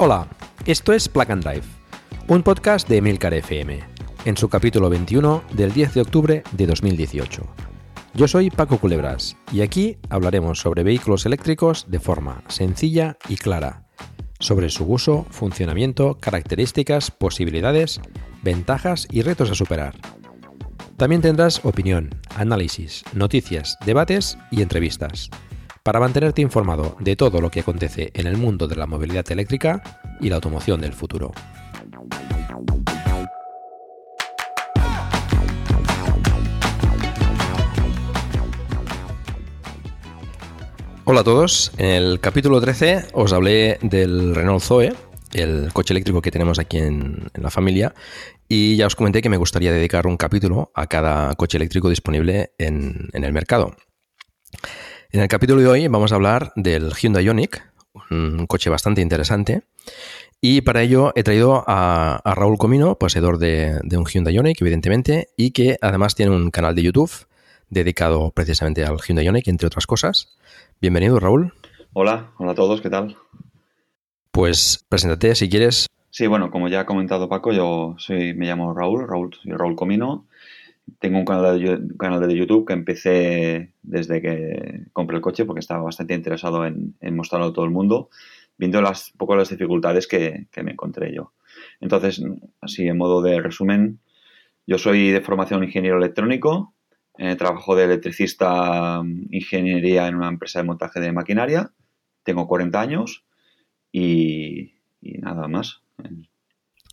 Hola, esto es Plug and Drive, un podcast de Emilcar FM, en su capítulo 21 del 10 de octubre de 2018. Yo soy Paco Culebras y aquí hablaremos sobre vehículos eléctricos de forma sencilla y clara, sobre su uso, funcionamiento, características, posibilidades, ventajas y retos a superar. También tendrás opinión, análisis, noticias, debates y entrevistas para mantenerte informado de todo lo que acontece en el mundo de la movilidad eléctrica y la automoción del futuro. Hola a todos, en el capítulo 13 os hablé del Renault Zoe, el coche eléctrico que tenemos aquí en, la familia, y ya os comenté que me gustaría dedicar un capítulo a cada coche eléctrico disponible en el mercado. En el capítulo de hoy vamos a hablar del Hyundai Ioniq, un coche bastante interesante. Y para ello he traído a, a Raúl Comino, poseedor de, de, un Hyundai Ioniq, evidentemente, y que además tiene un canal de YouTube dedicado precisamente al Hyundai Ioniq, entre otras cosas. Bienvenido, Raúl. Hola, hola a todos, ¿qué tal? Pues preséntate si quieres. Sí, bueno, como ya ha comentado Paco, yo soy, me llamo Raúl, Raúl, soy Raúl Comino, tengo un canal, de, un canal de YouTube que empecé desde que compré el coche porque estaba bastante interesado en, en mostrarlo a todo el mundo, viendo las, un poco las dificultades que, que, me encontré yo. Entonces, así en modo de resumen, yo soy de formación ingeniero electrónico, eh, trabajo de electricista, ingeniería en una empresa de montaje de maquinaria, tengo 40 años y, y nada más.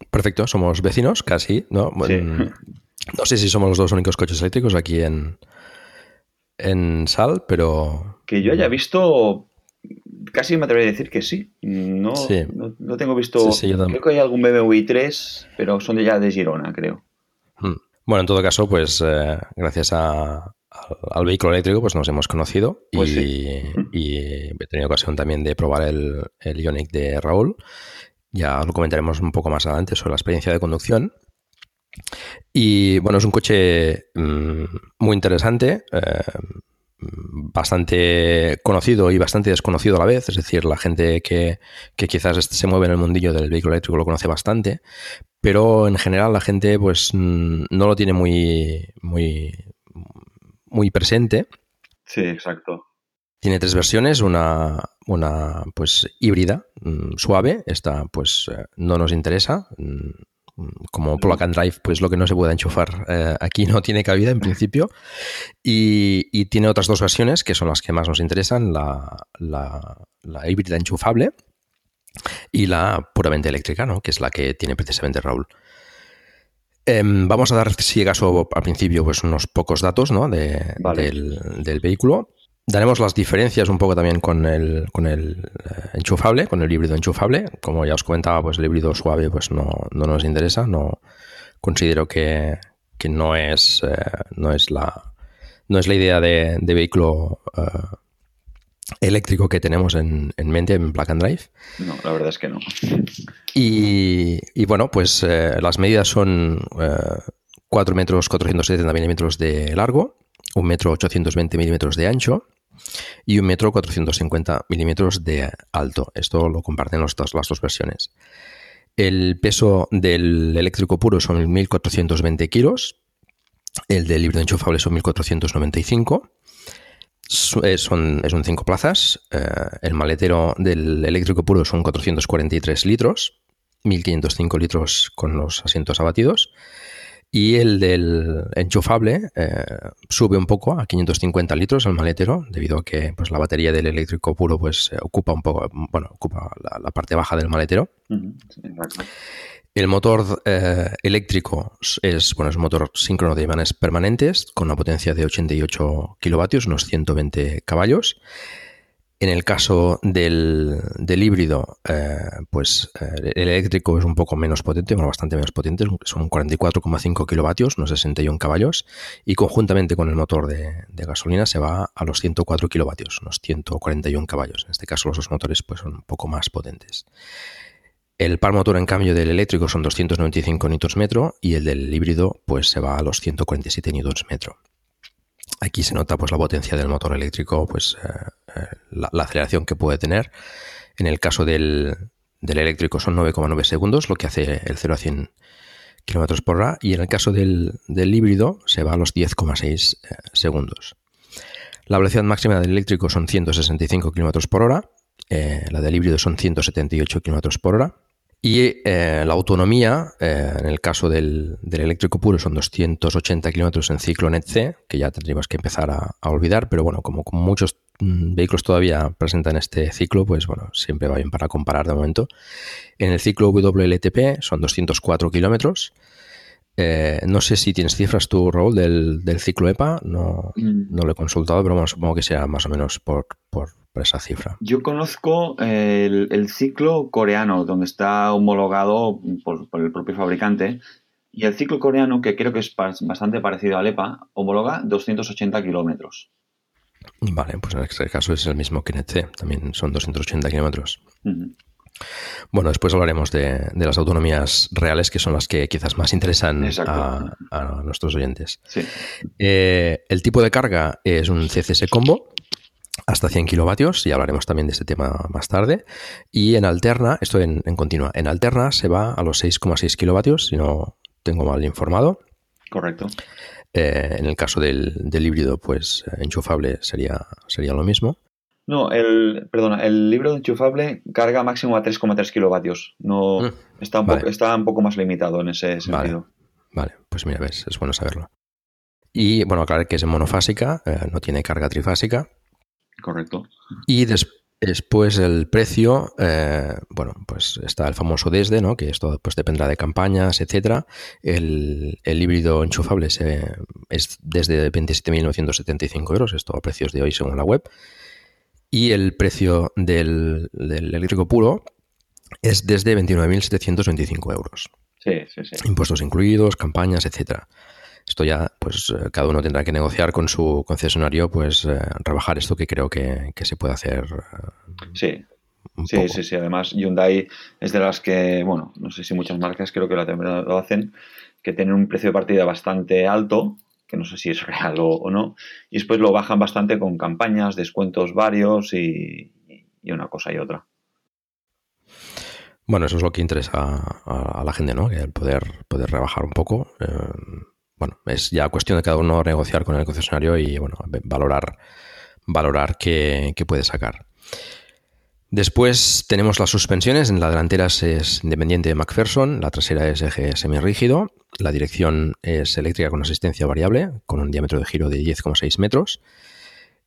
Perfecto, somos vecinos casi, ¿no? Sí. No sé si somos los dos únicos coches eléctricos aquí en, en Sal, pero... Que yo haya visto, casi me atrevería a decir que sí. No, sí. no, no, tengo visto... Sí, sí, creo que hay algún BMW i3, pero son de ya de Girona, creo. Hmm. Bueno, en todo caso, pues eh, gracias a, al, vehículo eléctrico pues nos hemos conocido pues y, sí. y, he tenido ocasión también de probar el, el Ioniq de Raúl. Ya lo comentaremos un poco más adelante sobre la experiencia de conducción. Y bueno, es un coche mmm, muy interesante, eh, bastante conocido y bastante desconocido a la vez. Es decir, la gente que, que, quizás se mueve en el mundillo del vehículo eléctrico lo conoce bastante, pero en general la gente pues no lo tiene muy, muy, muy presente. Sí, exacto. Tiene tres versiones, una, una pues híbrida, suave, esta pues no nos interesa, como plug and drive, pues lo que no se puede enchufar eh, aquí no tiene cabida en principio. Y, y, tiene otras dos versiones que son las que más nos interesan, la, la, la híbrida enchufable y la puramente eléctrica, ¿no? que es la que tiene precisamente Raúl. Eh, vamos a dar, si acaso, al principio, pues unos pocos datos ¿no? de, vale. del, del vehículo. Daremos las diferencias un poco también con el, con el eh, enchufable, con el híbrido enchufable. Como ya os comentaba, pues el híbrido suave pues no, no nos interesa. No considero que, que no es eh, no es la no es la idea de, de vehículo uh, eléctrico que tenemos en, en, mente en Plug and Drive. No, la verdad es que no. Y, y bueno, pues eh, las medidas son 4 metros 470 milímetros de largo, 1 metro 820 milímetros de ancho y un metro 450 milímetros de alto. Esto lo comparten las dos versiones. El peso del eléctrico puro son 1.420 kilos. El del híbrido enchufable son 1.495. Son, es un 5 plazas. Eh, el maletero del eléctrico puro son 443 litros. 1.505 litros con los asientos abatidos. Y el del enchufable eh, sube un poco a 550 litros el maletero, debido a que pues, la batería del eléctrico puro pues, ocupa un poco, bueno, ocupa la, parte baja del maletero. el motor eh, eléctrico es, bueno, es un motor síncrono de imanes permanentes con una potencia de 88 kilovatios, unos 120 caballos. En el caso del, híbrido, eh, pues eh, el eléctrico es un poco menos potente, bueno, bastante menos potente, son 44,5 kilovatios, unos 61 caballos, y conjuntamente con el motor de, gasolina se va a los 104 kilovatios, unos 141 caballos. En este caso los dos motores pues, son un poco más potentes. El par motor, en cambio, del eléctrico son 295 Nm y el del híbrido pues se va a los 147 Nm. Aquí se nota pues la potencia del motor eléctrico, pues eh, eh, la, aceleración que puede tener. En el caso del, eléctrico son 9,9 segundos, lo que hace el 0 a 100 km por hora. Y en el caso del, híbrido se va a los 10,6 eh, segundos. La velocidad máxima del eléctrico son 165 km por hora. la del híbrido son 178 km por hora. Y eh, la autonomía, eh, en el caso del, eléctrico puro, son 280 kilómetros en ciclo NET-C, que ya tendríamos que empezar a, olvidar, pero bueno, como, muchos mm, vehículos todavía presentan este ciclo, pues bueno, siempre va bien para comparar de momento. En el ciclo WLTP son 204 kilómetros. Eh, no sé si tienes cifras tú, Raúl, del, ciclo EPA, no, mm. no, lo he consultado, pero bueno, supongo que sea más o menos por, por esa cifra. Yo conozco el, ciclo coreano, donde está homologado por, el propio fabricante. Y el ciclo coreano, que creo que es bastante parecido al EPA, homologa 280 kilómetros. Vale, pues en este caso es el mismo que NET-C, también son 280 kilómetros. Bueno, después hablaremos de, las autonomías reales, que son las que quizás más interesan a, nuestros oyentes. Eh, el tipo de carga es un CCS combo, hasta 100 kilovatios, y hablaremos también de este tema más tarde. Y en alterna, esto en, continua, en alterna se va a los 6,6 kilovatios, si no tengo mal informado. Correcto. Eh, en el caso del, híbrido, pues enchufable sería, sería lo mismo. No, el, perdona, el híbrido enchufable carga máximo a 3,3 kilovatios. No, mm, está, un poco, está un poco más limitado en ese sentido. Vale, pues mira, ves, es bueno saberlo. Y bueno, aclarar que es monofásica, eh, no tiene carga trifásica. Correcto. Y después el precio, eh, bueno, pues está el famoso desde, ¿no? Que esto pues dependerá de campañas, etcétera. El, híbrido enchufable es desde 27.975 euros, esto a precios de hoy según la web. Y el precio del, eléctrico puro es desde 29.725 euros. Sí, sí, sí. Impuestos incluidos, campañas, etcétera. Esto ya, pues eh, cada uno tendrá que negociar con su concesionario, pues eh, rebajar esto que creo que, se puede hacer. Eh, sí. Sí, sí, sí. Además, Hyundai es de las que, bueno, no sé si muchas marcas creo que lo hacen, que tienen un precio de partida bastante alto, que no sé si es real o, no, y después lo bajan bastante con campañas, descuentos varios y, una cosa y otra. Bueno, eso es lo que interesa a, la gente, ¿no? El poder, poder rebajar un poco bueno, es ya cuestión de cada uno negociar con el concesionario y bueno, valorar, valorar qué, puede sacar. Después tenemos las suspensiones. En la delantera es independiente de McPherson, la trasera es eje semirrígido, la dirección es eléctrica con asistencia variable, con un diámetro de giro de 10,6 metros.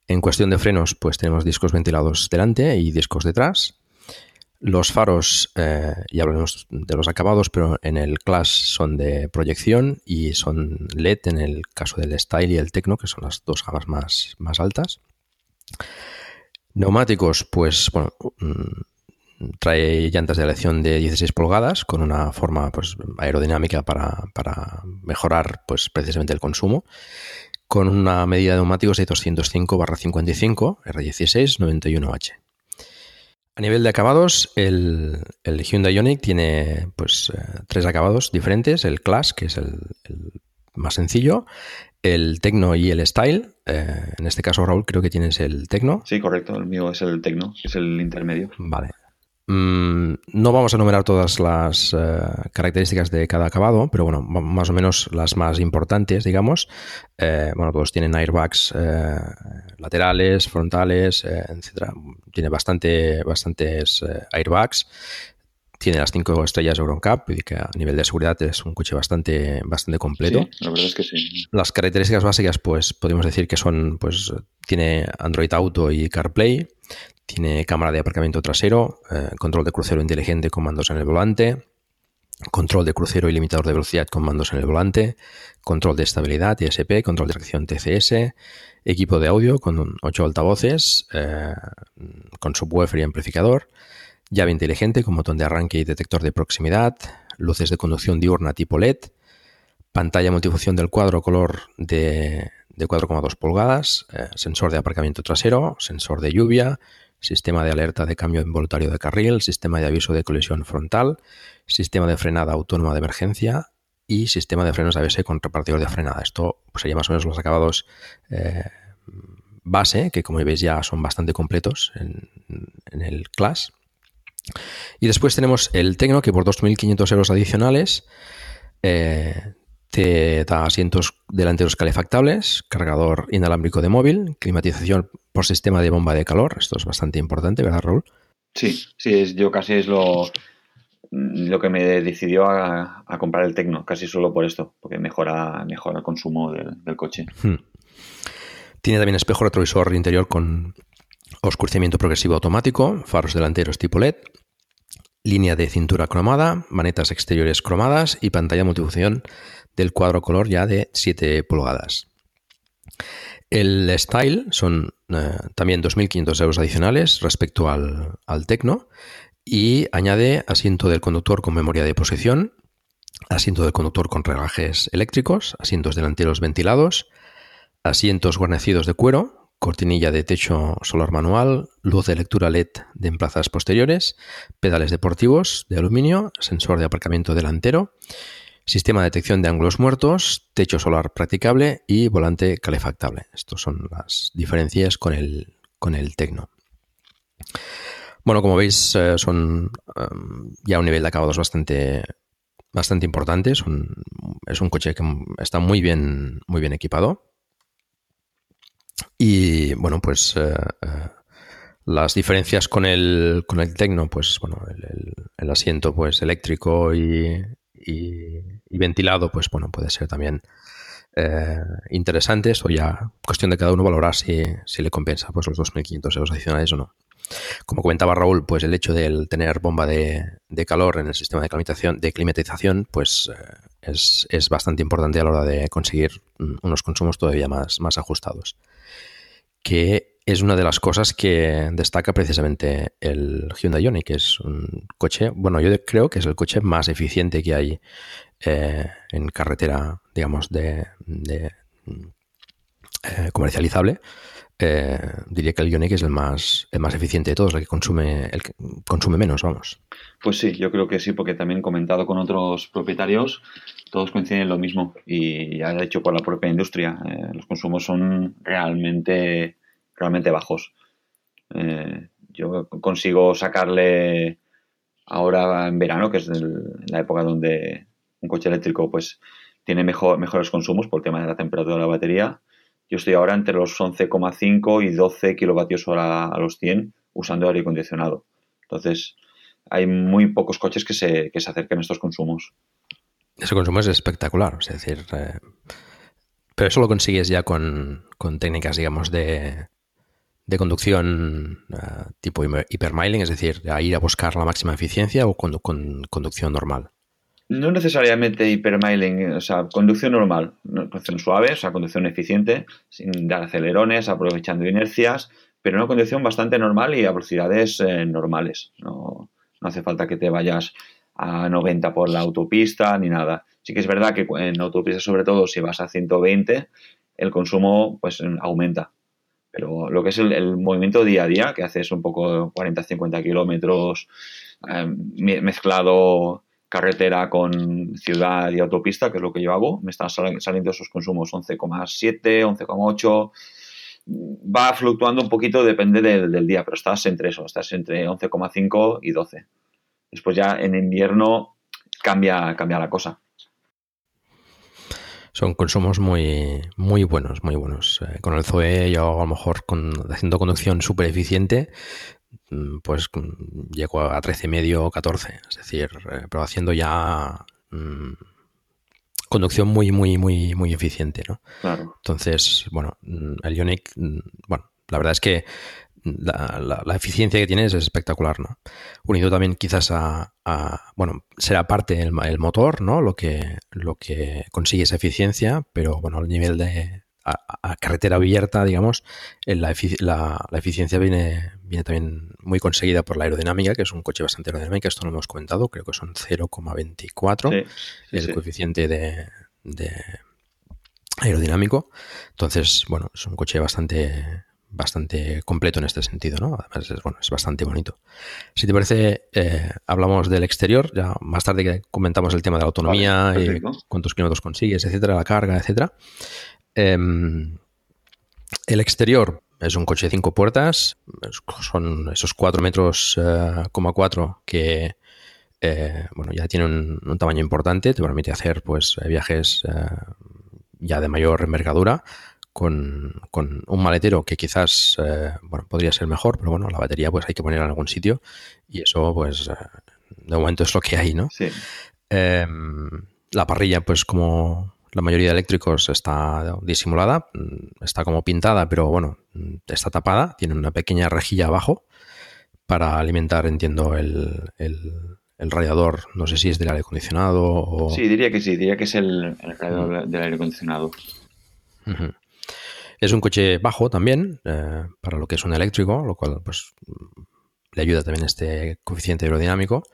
En cuestión de frenos, pues tenemos discos ventilados delante y discos detrás. Los faros, eh, ya hablaremos de los acabados, pero en el Class son de proyección y son LED en el caso del Style y el Tecno, que son las dos gamas más, más altas. Neumáticos, pues bueno, mm, trae llantas de elección de 16 pulgadas con una forma pues, aerodinámica para, para mejorar pues, precisamente el consumo con una medida de neumáticos de 205-55 R16 91H. A nivel de acabados, el, Hyundai Ioniq tiene pues eh, tres acabados diferentes. El Class, que es el, más sencillo, el Tecno y el Style. Eh, en este caso, Raúl, creo que tienes el Tecno. Sí, correcto. El mío es el Tecno, es el intermedio. Vale. Mm, no vamos a enumerar todas las eh, características de cada acabado, pero bueno, más o menos las más importantes, digamos. Eh, bueno, todos tienen airbags eh, laterales, frontales, etcétera. Tiene bastante, bastantes airbags. Tiene las cinco estrellas EuroNCAP, y que a nivel de seguridad es un coche bastante, bastante completo. Sí, la verdad es que sí. Las características básicas, pues podemos decir que son, pues tiene Android Auto y CarPlay, tiene cámara de aparcamiento trasero, eh, control de crucero inteligente con mandos en el volante, control de crucero y limitador de velocidad con mandos en el volante, control de estabilidad ESP, control de tracción TCS, equipo de audio con 8 altavoces, eh, con subwoofer y amplificador, llave inteligente con botón de arranque y detector de proximidad, luces de conducción diurna tipo LED, pantalla multifunción del cuadro color de, 4,2 pulgadas, eh, sensor de aparcamiento trasero, sensor de lluvia, sistema de alerta de cambio involuntario de carril, sistema de aviso de colisión frontal, sistema de frenada autónoma de emergencia y sistema de frenos ABS con repartidor de frenada. Esto pues, sería más o menos los acabados eh, base, que como veis ya son bastante completos en, el Class. Y después tenemos el Tecno, que por 2.500 euros adicionales eh, te da asientos delanteros calefactables, cargador inalámbrico de móvil, climatización por sistema de bomba de calor. Esto es bastante importante, ¿verdad, Raúl? Sí, sí, es, yo casi es lo, lo que me decidió a, comprar el Tecno, casi solo por esto, porque mejora, mejora el consumo del, coche. Hmm. Tiene también espejo retrovisor interior con oscurecimiento progresivo automático, faros delanteros tipo LED, línea de cintura cromada, manetas exteriores cromadas y pantalla multifunción del cuadro color ya de 7 pulgadas. El Style son eh, también 2.500 euros adicionales respecto al, al Tecno y añade asiento del conductor con memoria de posición, asiento del conductor con regajes eléctricos, asientos delanteros ventilados, asientos guarnecidos de cuero, cortinilla de techo solar manual, luz de lectura LED de emplazas posteriores, pedales deportivos de aluminio, sensor de aparcamiento delantero sistema de detección de ángulos muertos, techo solar practicable y volante calefactable. Estas son las diferencias con el, con el Tecno. Bueno, como veis, eh, son em, ya un nivel de acabados bastante, bastante importante. es un coche que está muy bien, muy bien equipado. Y bueno, pues eh, eh, las diferencias con el, con el Tecno, pues bueno, el, asiento pues eléctrico y, y, ventilado, pues bueno, puede ser también eh, interesante. Esto ya cuestión de cada uno valorar si, le compensa pues los 2.500 euros adicionales o no. Como comentaba Raúl, pues el hecho de tener bomba de, calor en el sistema de climatización, de climatización pues eh, es, bastante importante a la hora de conseguir mm, unos consumos todavía más, más ajustados. Que es una de las cosas que destaca precisamente el Hyundai Ioniq, que es un coche, bueno, yo creo que es el coche más eficiente que hay eh, en carretera, digamos, de, eh, comercializable. Eh, diría que el Ioniq es el más, el más eficiente de todos, el que consume, el que consume menos, vamos. Pues sí, yo creo que sí, porque también comentado con otros propietarios, todos coinciden en lo mismo y ya hecho por la propia industria. los consumos son realmente realmente bajos. Eh, yo consigo sacarle ahora en verano, que es la época donde un coche eléctrico pues tiene mejor, mejores consumos por el tema de la temperatura de la batería. Yo estoy ahora entre los 11,5 y 12 kilovatios hora a los 100 usando aire acondicionado. Entonces, hay muy pocos coches que se, que se acerquen a estos consumos. Ese consumo es espectacular, es decir, eh, pero eso lo consigues ya con técnicas, digamos, de, de conducción uh, tipo hipermiling, es decir, a ir a buscar la máxima eficiencia o con, conducción normal? No necesariamente hipermiling, o sea, conducción normal, conducción suave, o sea, conducción eficiente, sin dar acelerones, aprovechando inercias, pero una conducción bastante normal y a velocidades eh, normales. No, no hace falta que te vayas a 90 por la autopista ni nada. Sí que es verdad que en autopista, sobre todo si vas a 120, el consumo pues aumenta. Pero lo que es el, movimiento día a día, que haces un poco 40-50 kilómetros em, mezclado carretera con ciudad y autopista, que es lo que yo hago, me están saliendo esos consumos 11,7, 11,8. Va fluctuando un poquito, depende del, día, pero estás entre eso, estás entre 11,5 y 12. Después ya en invierno cambia, cambia la cosa son consumos muy, muy buenos, muy buenos. Eh, con el Zoe yo a lo mejor con, haciendo conducción súper eficiente pues mm, llego a 13 medio o 14, es decir, eh, pero haciendo ya mm, conducción muy, muy, muy, muy eficiente, ¿no? Claro. Entonces, bueno, el Ionic, bueno, la verdad es que la, eficiencia que tiene es espectacular, ¿no? Unido también quizás a, bueno, será parte el, el, motor, ¿no? Lo que, lo que consigue esa eficiencia, pero bueno, el nivel de a, carretera abierta, digamos, la, la, eficiencia viene, viene también muy conseguida por la aerodinámica, que es un coche bastante aerodinámico, esto no lo hemos comentado, creo que son 0,24 el coeficiente de, de aerodinámico. Entonces, bueno, es un coche bastante bastante completo en este sentido, ¿no? Además es, bueno, es bastante bonito. Si te parece, eh, hablamos del exterior, ya más tarde comentamos el tema de la autonomía y cuántos kilómetros consigues, etcétera, la carga, etcétera. Em, el exterior es un coche de cinco puertas, son esos 4 metros, eh, que eh, bueno, ya tiene un, tamaño importante, te permite hacer pues viajes ya de mayor envergadura con, un maletero que quizás eh, bueno, podría ser mejor, pero bueno, la batería pues hay que ponerla en algún sitio y eso pues eh, de momento es lo que hay, ¿no? Sí. Em, la parrilla pues como la mayoría de eléctricos está disimulada, mm, está como pintada, pero bueno, mm, está tapada, tiene una pequeña rejilla abajo para alimentar, entiendo, el, radiador, no sé si es del aire acondicionado o... Sí, diría que sí, diría que es el, radiador del aire acondicionado. Es un coche bajo también, eh, para lo que es un eléctrico, lo cual pues le ayuda también este coeficiente aerodinámico.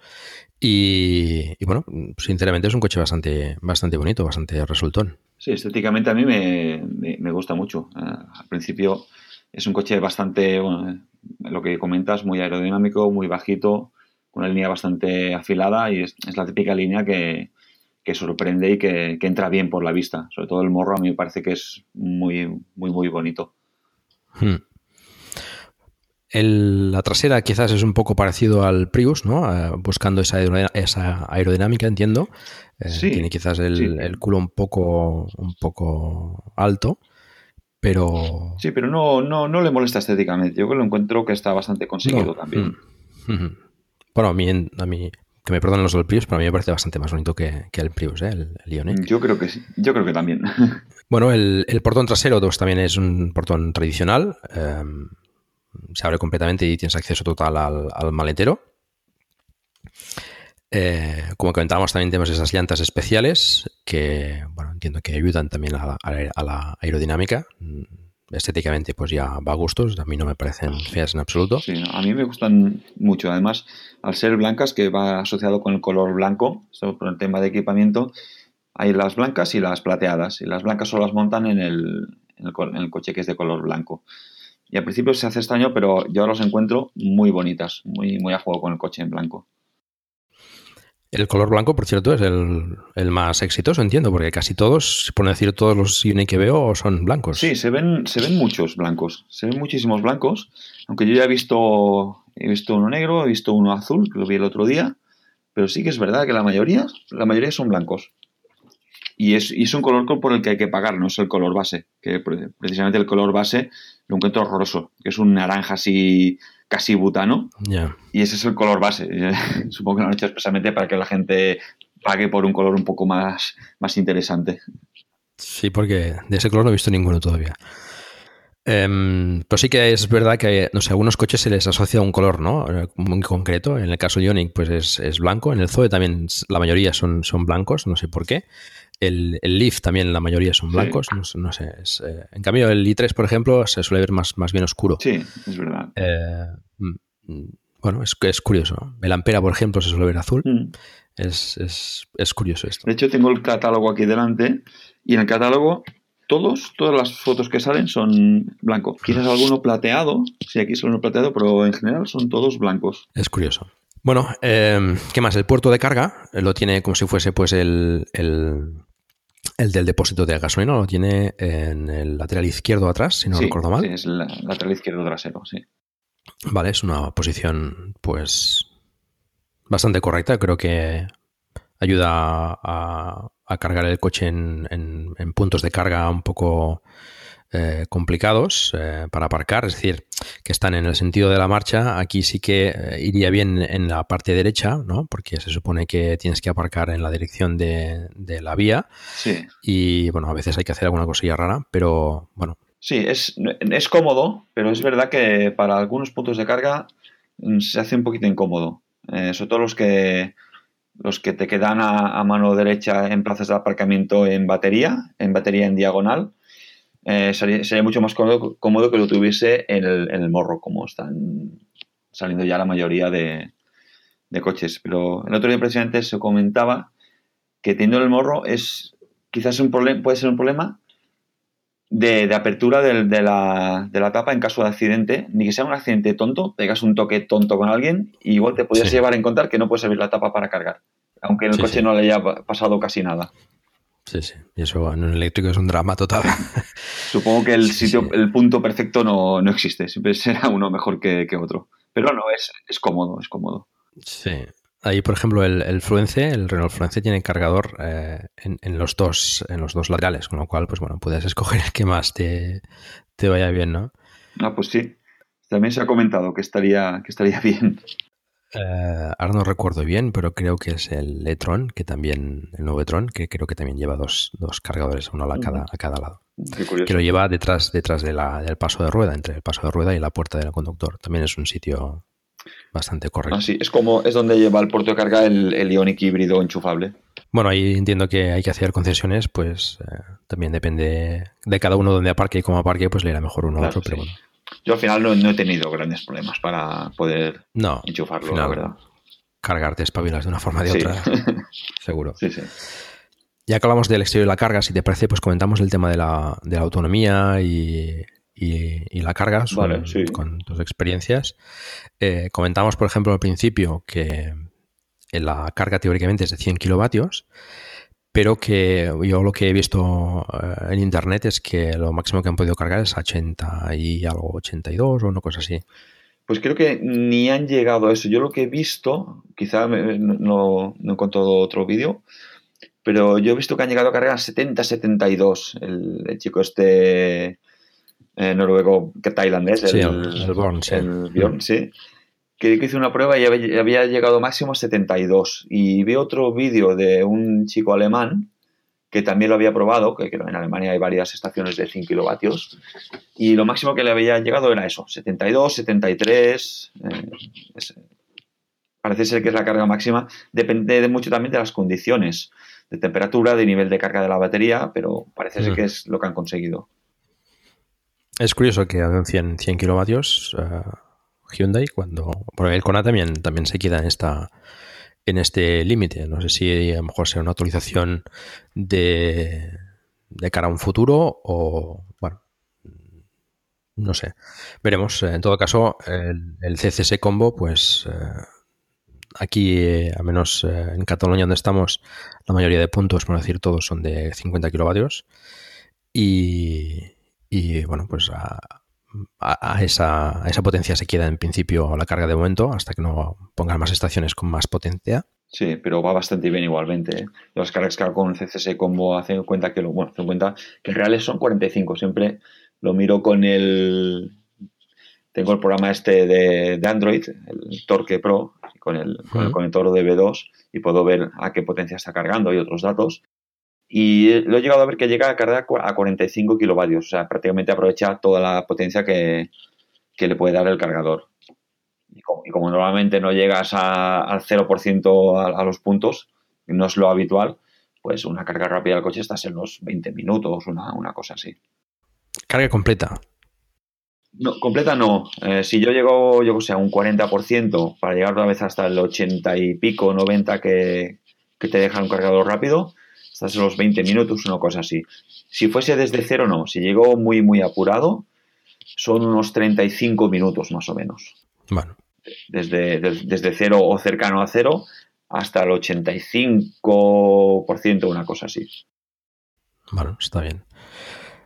Y, bueno, sinceramente es un coche bastante, bastante bonito, bastante resultón. Sí, estéticamente a mí me, gusta mucho. Eh, al principio es un coche bastante, bueno, lo que comentas, muy aerodinámico, muy bajito, con una línea bastante afilada y es la típica línea que, que sorprende y que, entra bien por la vista. Sobre todo el morro a mí me parece que es muy, muy, muy bonito. Hmm. La trasera quizás es un poco parecido al Prius, ¿no? Eh, buscando esa, aerodinámica, entiendo. Eh, tiene quizás el, culo un poco, un poco alto, pero... Sí, pero no, no, no le molesta estéticamente. Yo que lo encuentro que está bastante conseguido también. Hmm. Hmm. Bueno, a mí, a mí que me perdonen los del Prius, pero a mí me parece bastante más bonito que, el Prius, ¿eh? el, Ioniq. Yo creo que sí, yo creo que también. Bueno, el, portón trasero pues, también es un portón tradicional. Em, se abre completamente y tienes acceso total al, maletero. Eh, como comentábamos, también tenemos esas llantas especiales que, bueno, entiendo que ayudan también a la aerodinámica estéticamente pues ya va a gustos, a mí no me parecen feas en absoluto. Sí, a mí me gustan mucho, además al ser blancas que va asociado con el color blanco, por el tema de equipamiento, hay las blancas y las plateadas, y las blancas solo las montan en el, en el, coche que es de color blanco. Y al principio se hace extraño, pero yo los encuentro muy bonitas, muy, muy a juego con el coche en blanco. El color blanco, por cierto, es el, más exitoso, entiendo, porque casi todos, por decir todos los Unique que veo, son blancos. Sí, se ven, se ven muchos blancos, se ven muchísimos blancos, aunque yo ya he visto, he visto uno negro, he visto uno azul, que lo vi el otro día, pero sí que es verdad que la mayoría, la mayoría son blancos. Y es, y es un color por el que hay que pagar, no es el color base, que precisamente el color base lo encuentro horroroso, que es un naranja así casi butano. Y ese es el color base. Supongo que lo han hecho expresamente para que la gente pague por un color un poco más, más interesante. Sí, porque de ese color no he visto ninguno todavía. Eh, pero sí que es verdad que, no sé, a algunos coches se les asocia un color, ¿no? Muy concreto. En el caso de Ionic, pues es, blanco. En el Zoe también la mayoría son, son blancos, no sé por qué. El, el Leaf también la mayoría son blancos, no, sé. Eh, en cambio, el i3, por ejemplo, se suele ver más, más bien oscuro. Sí, es verdad. Eh, mm, mm, bueno, es, es curioso. El Ampera, por ejemplo, se suele ver azul. Mm. Es, es, es curioso esto. De hecho, tengo el catálogo aquí delante y en el catálogo todos, todas las fotos que salen son blancos. Quizás alguno plateado, sí, aquí solo uno plateado, pero en general son todos blancos. Es curioso. Bueno, eh, ¿qué más? El puerto de carga lo tiene como si fuese pues el, el, del depósito de gasolina, lo tiene en el lateral izquierdo atrás, si no recuerdo mal. Sí, es el lateral izquierdo trasero, sí. Vale, es una posición pues bastante correcta. Creo que ayuda a, cargar el coche en, puntos de carga un poco eh, complicados eh, para aparcar, es decir, que están en el sentido de la marcha, aquí sí que eh, iría bien en la parte derecha, ¿no? Porque se supone que tienes que aparcar en la dirección de, de la vía. Sí. Y bueno, a veces hay que hacer alguna cosilla rara, pero bueno. Sí, es, es cómodo, pero es verdad que para algunos puntos de carga mm, se hace un poquito incómodo. sobre todo los que los que te quedan a, mano derecha en plazas de aparcamiento en batería, en batería en diagonal, eh, sería, mucho más cómodo, que lo tuviese en el, morro, como están saliendo ya la mayoría de, coches. Pero el otro día precisamente se comentaba que teniendo el morro es quizás un problema, puede ser un problema de, apertura de, la, tapa en caso de accidente, ni que sea un accidente tonto, pegas un toque tonto con alguien y igual te podrías llevar a encontrar que no puedes abrir la tapa para cargar, aunque en el coche no le haya pasado casi nada. Sí, sí. Y eso en un eléctrico es un drama total. Supongo que el sitio, el punto perfecto no, existe. Siempre será uno mejor que, otro. Pero no, es, es cómodo, es cómodo. Sí. Ahí, por ejemplo, el, el Fluence, el Renault Fluence tiene cargador eh, en, los dos, en los dos laterales, con lo cual, pues bueno, puedes escoger el que más te, te vaya bien, ¿no? Ah, pues sí. También se ha comentado que estaría, que estaría bien. Eh, ahora no recuerdo bien, pero creo que es el e-tron, que también, el nuevo e-tron, que creo que también lleva dos, dos cargadores, uno a cada, a cada lado. Que lo lleva detrás, detrás de la, del paso de rueda, entre el paso de rueda y la puerta del conductor. También es un sitio bastante correcto. Ah, sí, es como es donde lleva el puerto de carga el, el Ionic híbrido enchufable. Bueno, ahí entiendo que hay que hacer concesiones, pues eh, también depende de cada uno donde aparque y cómo aparque, pues le irá mejor uno a otro, pero bueno. Yo al final no, he tenido grandes problemas para poder enchufarlo, la verdad. Cargarte espabilas de una forma o de otra, seguro. Sí, sí. Ya que hablamos del exterior de la carga, si te parece, pues comentamos el tema de la, de la autonomía y, y, la carga con tus experiencias. Eh, comentamos, por ejemplo, al principio que la carga teóricamente es de 100 kilovatios, pero que yo lo que he visto eh, en internet es que lo máximo que han podido cargar es 80 y algo, 82 o una cosa así. Pues creo que ni han llegado a eso. Yo lo que he visto, quizá no, no he encontrado otro vídeo, pero yo he visto que han llegado a cargar 70, 72. El, el chico este eh, noruego que tailandés, el, el, Born, sí. El Bjorn, sí que hizo una prueba y había llegado máximo a 72. Y vi otro vídeo de un chico alemán que también lo había probado, que, en Alemania hay varias estaciones de 100 kilovatios, y lo máximo que le había llegado era eso, 72, 73. Eh, parece ser que es la carga máxima. Depende de mucho también de las condiciones, de temperatura, de nivel de carga de la batería, pero parece ser que es lo que han conseguido. Es curioso que hagan 100, 100 kilovatios. Eh, Hyundai cuando. Porque el Kona también, también se queda en esta en este límite. No sé si a lo mejor será una actualización de, de cara a un futuro o. Bueno. No sé. Veremos. En todo caso, el, CCS Combo, pues. Eh, aquí, eh, al menos eh, en Cataluña donde estamos, la mayoría de puntos, por decir todos, son de 50 kilovatios. Y, y bueno, pues a, a, esa, esa, potencia se queda en principio la carga de momento hasta que no pongan más estaciones con más potencia. Sí, pero va bastante bien igualmente. ¿eh? Las cargas que hago con CCS Combo hacen cuenta que lo, bueno, hacen cuenta que reales son 45. Siempre lo miro con el tengo el programa este de, Android, el Torque Pro, con el, con el conector de B2 y puedo ver a qué potencia está cargando y otros datos. Y lo he llegado a ver que llega a cargar a 45 kilovatios, o sea, prácticamente aprovecha toda la potencia que, le puede dar el cargador. Y como, normalmente no llegas al 0% a, a, los puntos, no es lo habitual, pues una carga rápida del coche estás en los 20 minutos, una, una cosa así. ¿Carga completa? No, completa no. Eh, si yo llego, yo sé, a un 40% para llegar otra vez hasta el 80 y pico, 90 que, que te deja un cargador rápido, estás en los 20 minutos, una cosa así. Si fuese desde cero, no. Si llegó muy, muy apurado, son unos 35 minutos más o menos. Bueno. Desde, desde cero o cercano a cero hasta el 85%, una cosa así. Bueno, está bien.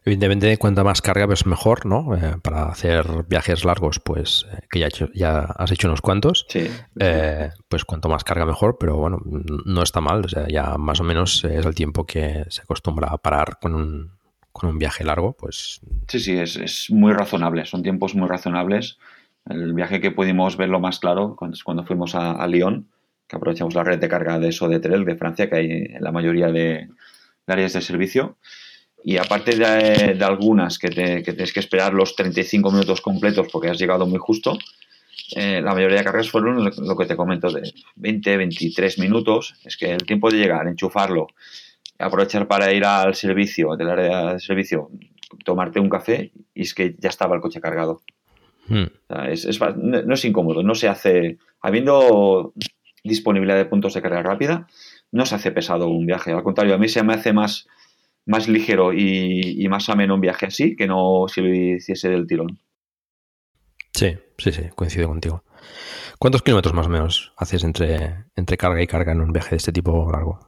Evidentemente, cuanta más carga, pues mejor, ¿no? Eh, para hacer viajes largos, pues eh, que ya, ya has hecho unos cuantos, eh, pues cuanto más carga, mejor, pero bueno, no está mal, o sea, ya más o menos es el tiempo que se acostumbra a parar con un, con un viaje largo, pues... Sí, sí, es, es, muy razonable, son tiempos muy razonables. El viaje que pudimos verlo más claro cuando, cuando fuimos a, a, Lyon, que aprovechamos la red de carga de Sodetrel de Francia, que hay en la mayoría de, de áreas de servicio. Y aparte de, de algunas que, te, que, tienes que esperar los 35 minutos completos porque has llegado muy justo, eh, la mayoría de carreras fueron lo, lo, que te comento de 20, 23 minutos. Es que el tiempo de llegar, enchufarlo, aprovechar para ir al servicio, del área de servicio, tomarte un café y es que ya estaba el coche cargado. Hmm. O sea, es, es, no es incómodo, no se hace, habiendo disponibilidad de puntos de carga rápida, no se hace pesado un viaje. Al contrario, a mí se me hace más, más ligero y, y más ameno un viaje así que no si lo hiciese del tirón. Sí, sí, sí, coincido contigo. ¿Cuántos kilómetros más o menos haces entre, entre carga y carga en un viaje de este tipo largo?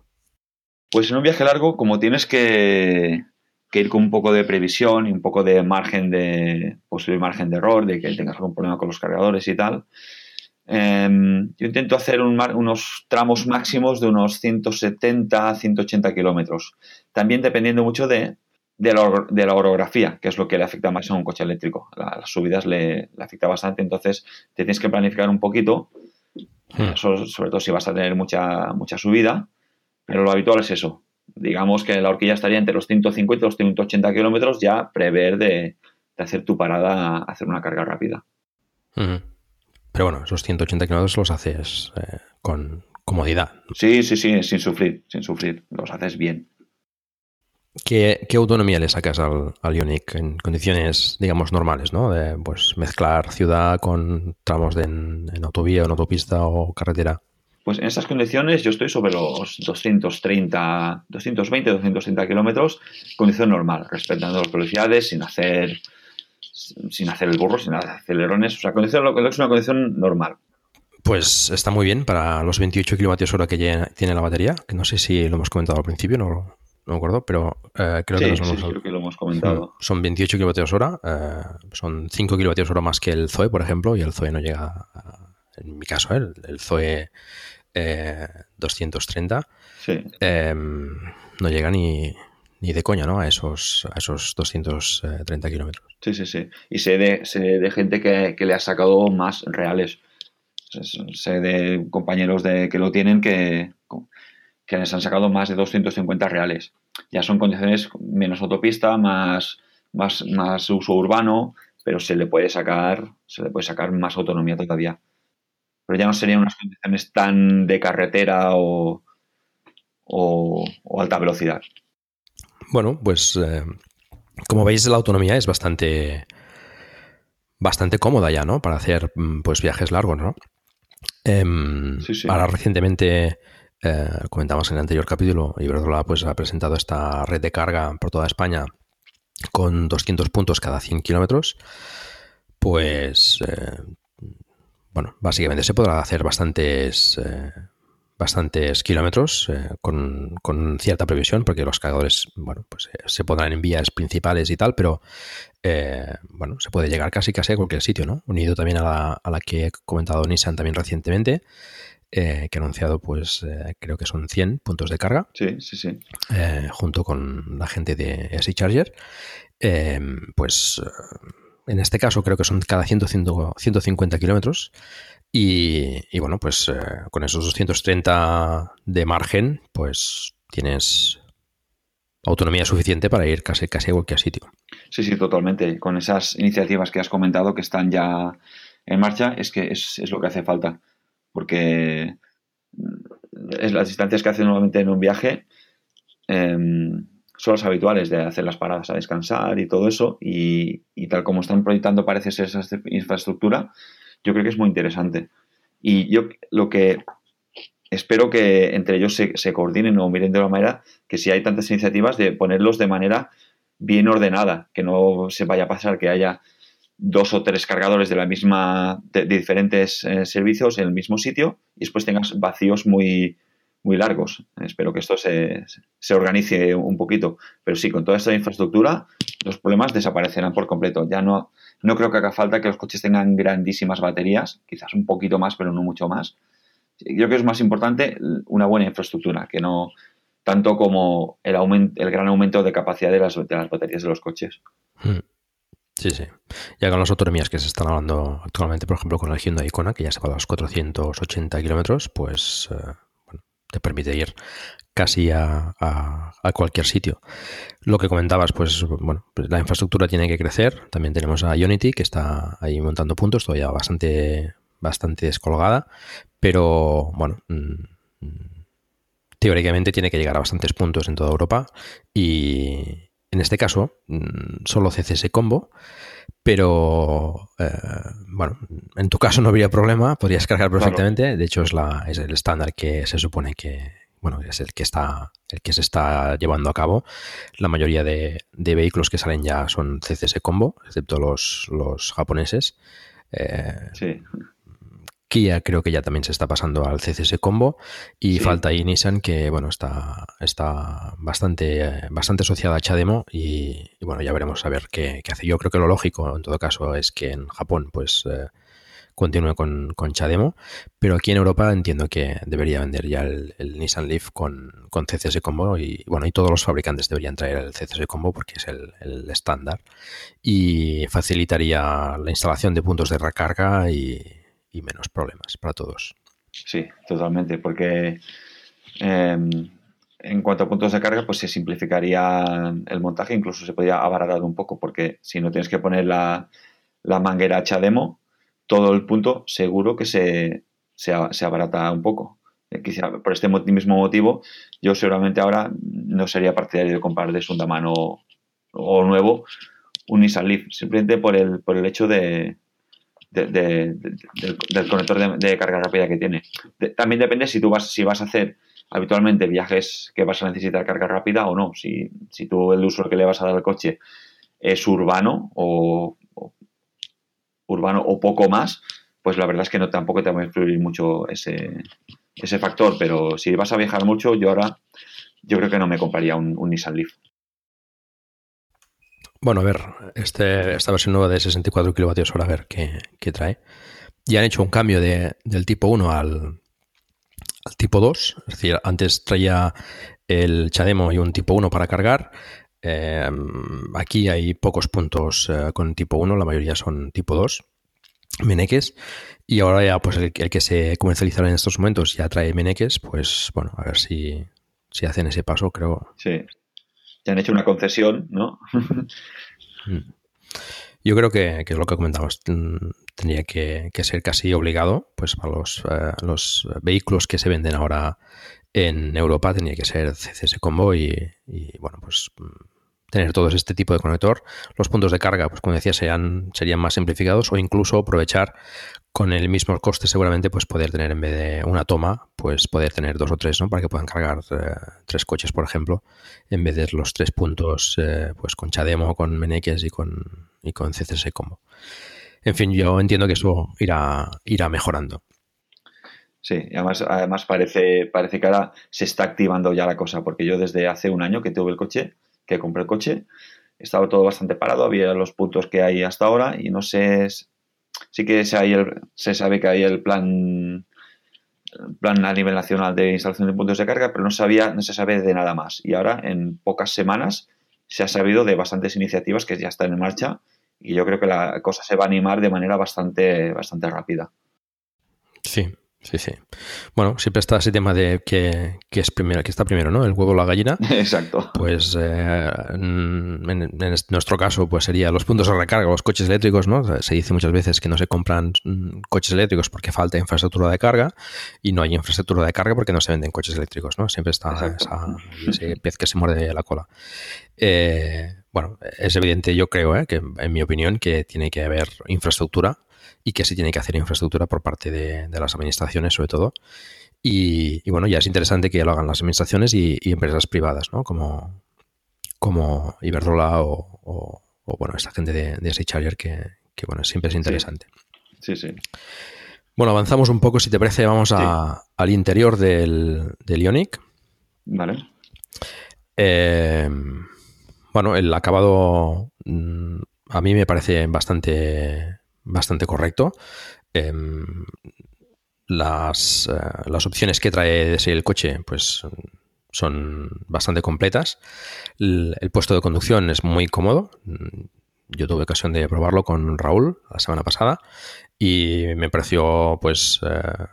Pues en un viaje largo, como tienes que, que, ir con un poco de previsión y un poco de margen de posible margen de error, de que tengas algún problema con los cargadores y tal, yo intento hacer un, unos tramos máximos de unos 170 180 kilómetros. También dependiendo mucho de, de, la, de, la, orografía, que es lo que le afecta más a un coche eléctrico. La, las subidas le, le, afecta bastante, entonces te tienes que planificar un poquito, hmm. sobre, sobre todo si vas a tener mucha, mucha subida pero lo habitual es eso. Digamos que la horquilla estaría entre los 150 y los 180 kilómetros, ya prever de, de, hacer tu parada, hacer una carga rápida. -huh. Pero bueno, esos 180 kilómetros los haces eh, con comodidad. Sí, sí, sí, sin sufrir, sin sufrir. Los haces bien. ¿Qué, qué autonomía le sacas al, al, Ionic en condiciones, digamos, normales, ¿no? De pues, mezclar ciudad con tramos de, en, en autovía, en autopista o carretera. Pues en esas condiciones yo estoy sobre los 230, 220, 230 kilómetros, condición normal, respetando las velocidades, sin hacer, sin hacer el burro, sin hacer acelerones. O sea, condición, lo que es una condición normal. Pues está muy bien para los 28 kilovatios hora que tiene la batería, que no sé si lo hemos comentado al principio, no, no me acuerdo, pero eh, creo, sí, que sí, hemos, creo, que lo hemos comentado. Son 28 kilovatios hora, eh, son 5 kilovatios hora más que el Zoe, por ejemplo, y el Zoe no llega a en mi caso, ¿eh? el, el, Zoe eh, 230, sí. eh, no llega ni, ni de coña, ¿no? A esos, a esos 230 kilómetros. Sí, sí, sí. Y sé de, sé de gente que, que, le ha sacado más reales. Sé de compañeros de, que lo tienen que, que les han sacado más de 250 reales. Ya son condiciones menos autopista, más, más, más uso urbano, pero se le puede sacar, se le puede sacar más autonomía todavía pero ya no serían unas condiciones tan de carretera o, o alta velocidad. Bueno, pues eh, como veis la autonomía es bastante bastante cómoda ya, ¿no? Para hacer pues viajes largos, ¿no? Eh, sí, sí. Ahora recientemente eh, comentamos en el anterior capítulo, Iberdrola pues ha presentado esta red de carga por toda España con 200 puntos cada 100 kilómetros. Pues eh, bueno, básicamente se podrá hacer bastantes, eh, bastantes kilómetros eh, con, con, cierta previsión, porque los cargadores, bueno, pues eh, se pondrán en vías principales y tal, pero eh, bueno, se puede llegar casi casi a cualquier sitio, ¿no? Unido también a la, a la que he comentado Nissan también recientemente, que ha anunciado, pues creo que son 100 puntos de carga. Sí, sí, sí. junto con la gente de SI Charger. pues en este caso creo que son cada 100, 150 kilómetros. Y, bueno, pues eh, con esos 230 de margen, pues tienes autonomía suficiente para ir casi, casi a cualquier sitio. Sí, sí, totalmente. Con esas iniciativas que has comentado que están ya en marcha, es que es, lo que hace falta. Porque es las distancias que hacen normalmente en un viaje. Eh, son las habituales de hacer las paradas a descansar y todo eso. Y, y, tal como están proyectando, parece ser esa infraestructura, yo creo que es muy interesante. Y yo lo que espero que entre ellos se, se coordinen o miren de una manera que si hay tantas iniciativas, de ponerlos de manera bien ordenada, que no se vaya a pasar que haya dos o tres cargadores de la misma, de, de diferentes eh, servicios en el mismo sitio y después tengas vacíos muy, muy largos. Espero que esto se, se, organice un poquito. Pero sí, con toda esta infraestructura, los problemas desaparecerán por completo. Ya no, no creo que haga falta que los coches tengan grandísimas baterías, quizás un poquito más, pero no mucho más. Yo creo que es más importante una buena infraestructura, que no tanto como el, aumento, el gran aumento de capacidad de las, de las baterías de los coches. Mm. Sí, sí. Ya con las autonomías que se están hablando actualmente, por ejemplo, con el Hyundai Icona, que ya se va a los 480 kilómetros, pues eh, bueno, te permite ir casi a, a, cualquier sitio. Lo que comentabas, pues bueno, pues la infraestructura tiene que crecer. También tenemos a Unity, que está ahí montando puntos, todavía bastante, bastante descolgada, pero bueno, mm, teóricamente tiene que llegar a bastantes puntos en toda Europa. Y en este caso mm, solo CCS Combo, pero eh, bueno, en tu caso no habría problema, podrías cargar perfectamente, de hecho es, la, es el estándar que se supone que, bueno, es el que está, el que se está llevando a cabo. La mayoría de, vehículos que salen ya son CCS Combo, excepto los, los japoneses. Eh, sí. Kia creo que ya también se está pasando al CCS Combo y falta ahí Nissan que bueno está, está bastante, bastante asociada a Chademo y, bueno ya veremos a ver qué, hace. Yo creo que lo lógico en todo caso es que en Japón pues eh, continúe con, con, Chademo, pero aquí en Europa entiendo que debería vender ya el, Nissan Leaf con, con, CCS Combo y bueno y todos los fabricantes deberían traer el CCS Combo porque es el, estándar y facilitaría la instalación de puntos de recarga y menos problemas para todos. Sí, totalmente, porque em, en cuanto a puntos de carga, pues se simplificaría el montaje, incluso se podría abaratar un poco, porque si no tienes que poner la, la manguera demo, todo el punto seguro que se, se, abarata un poco. Eh, por este mismo motivo, yo seguramente ahora no sería partidario de comprar de segunda mano o nuevo un Nissan Leaf, simplemente por el, por el hecho de, del, conector de, carga rápida que tiene. también depende si tú vas, si vas a hacer habitualmente viajes que vas a necesitar carga rápida o no. Si, si tú el uso que le vas a dar al coche es urbano o, urbano o poco más, pues la verdad es que no tampoco te va a influir mucho ese, ese factor. Pero si vas a viajar mucho, yo ahora yo creo que no me compraría un, Nissan Leaf. Bueno, a ver, este, esta versión nueva de 64 kilovatios hora, a ver qué, trae. Ya han hecho un cambio de, del tipo 1 al, al, tipo 2. Es decir, antes traía el Chademo y un tipo 1 para cargar. Eh, aquí hay pocos puntos eh, con tipo 1, la mayoría son tipo 2. Meneques y ahora ya pues el, que se comercializará en estos momentos ya trae Meneques, pues bueno, a ver si, si hacen ese paso, creo. Sí, te han hecho una concesión, ¿no? Mm. Yo creo que, es lo que comentabas. Mm, tendría que, ser casi obligado, pues para los, eh, los, vehículos que se venden ahora en Europa, tendría que ser CCS Combo y, bueno, pues mm, tener todo este tipo de conector. Los puntos de carga, pues como decía, serían, serían más simplificados o incluso aprovechar con el mismo coste seguramente pues poder tener en vez de una toma, pues poder tener dos o tres, ¿no? Para que puedan cargar eh, tres coches, por ejemplo, en vez de los tres puntos eh, pues con Chademo, con Meneques y con, y con CCS Combo. En fin, yo entiendo que eso irá, irá mejorando. Sí, además, además parece, parece que ahora se está activando ya la cosa, porque yo desde hace un año que tuve el coche, que compré el coche, estaba todo bastante parado, había los puntos que hay hasta ahora y no sé sí que se, hay se sabe que hay el plan plan a nivel nacional de instalación de puntos de carga, pero no sabía, no se sabe de nada más. Y ahora, en pocas semanas, se ha sabido de bastantes iniciativas que ya están en marcha y yo creo que la cosa se va a animar de manera bastante, bastante rápida. Sí, Sí, sí. Bueno, siempre está ese tema de que, es primero, que está primero, ¿no? El huevo o la gallina. Exacto. Pues eh, en, nuestro caso, pues sería los puntos de recarga, los coches eléctricos, ¿no? Se dice muchas veces que no se compran mm, coches eléctricos porque falta infraestructura de carga y no hay infraestructura de carga porque no se venden coches eléctricos, ¿no? Siempre está ese pez que se muerde la cola. Eh, bueno, es evidente, yo creo, ¿eh? que en mi opinión, que tiene que haber infraestructura y que se tiene que hacer infraestructura por parte de, las administraciones, sobre todo. Y, bueno, ya es interesante que lo hagan las administraciones y, empresas privadas, ¿no? Como, como Iberdrola o, bueno, esta gente de, de Charger que, bueno, siempre es interesante. Sí, sí. Bueno, avanzamos un poco, si te parece, vamos al interior del, del Ionic. Vale. Eh, bueno, el acabado mm, a mí me parece bastante bastante correcto. Em, las, eh, las, opciones que trae de el coche, pues son bastante completas. El, puesto de conducción es muy cómodo. Yo tuve ocasión de probarlo con Raúl la semana pasada y me pareció pues eh,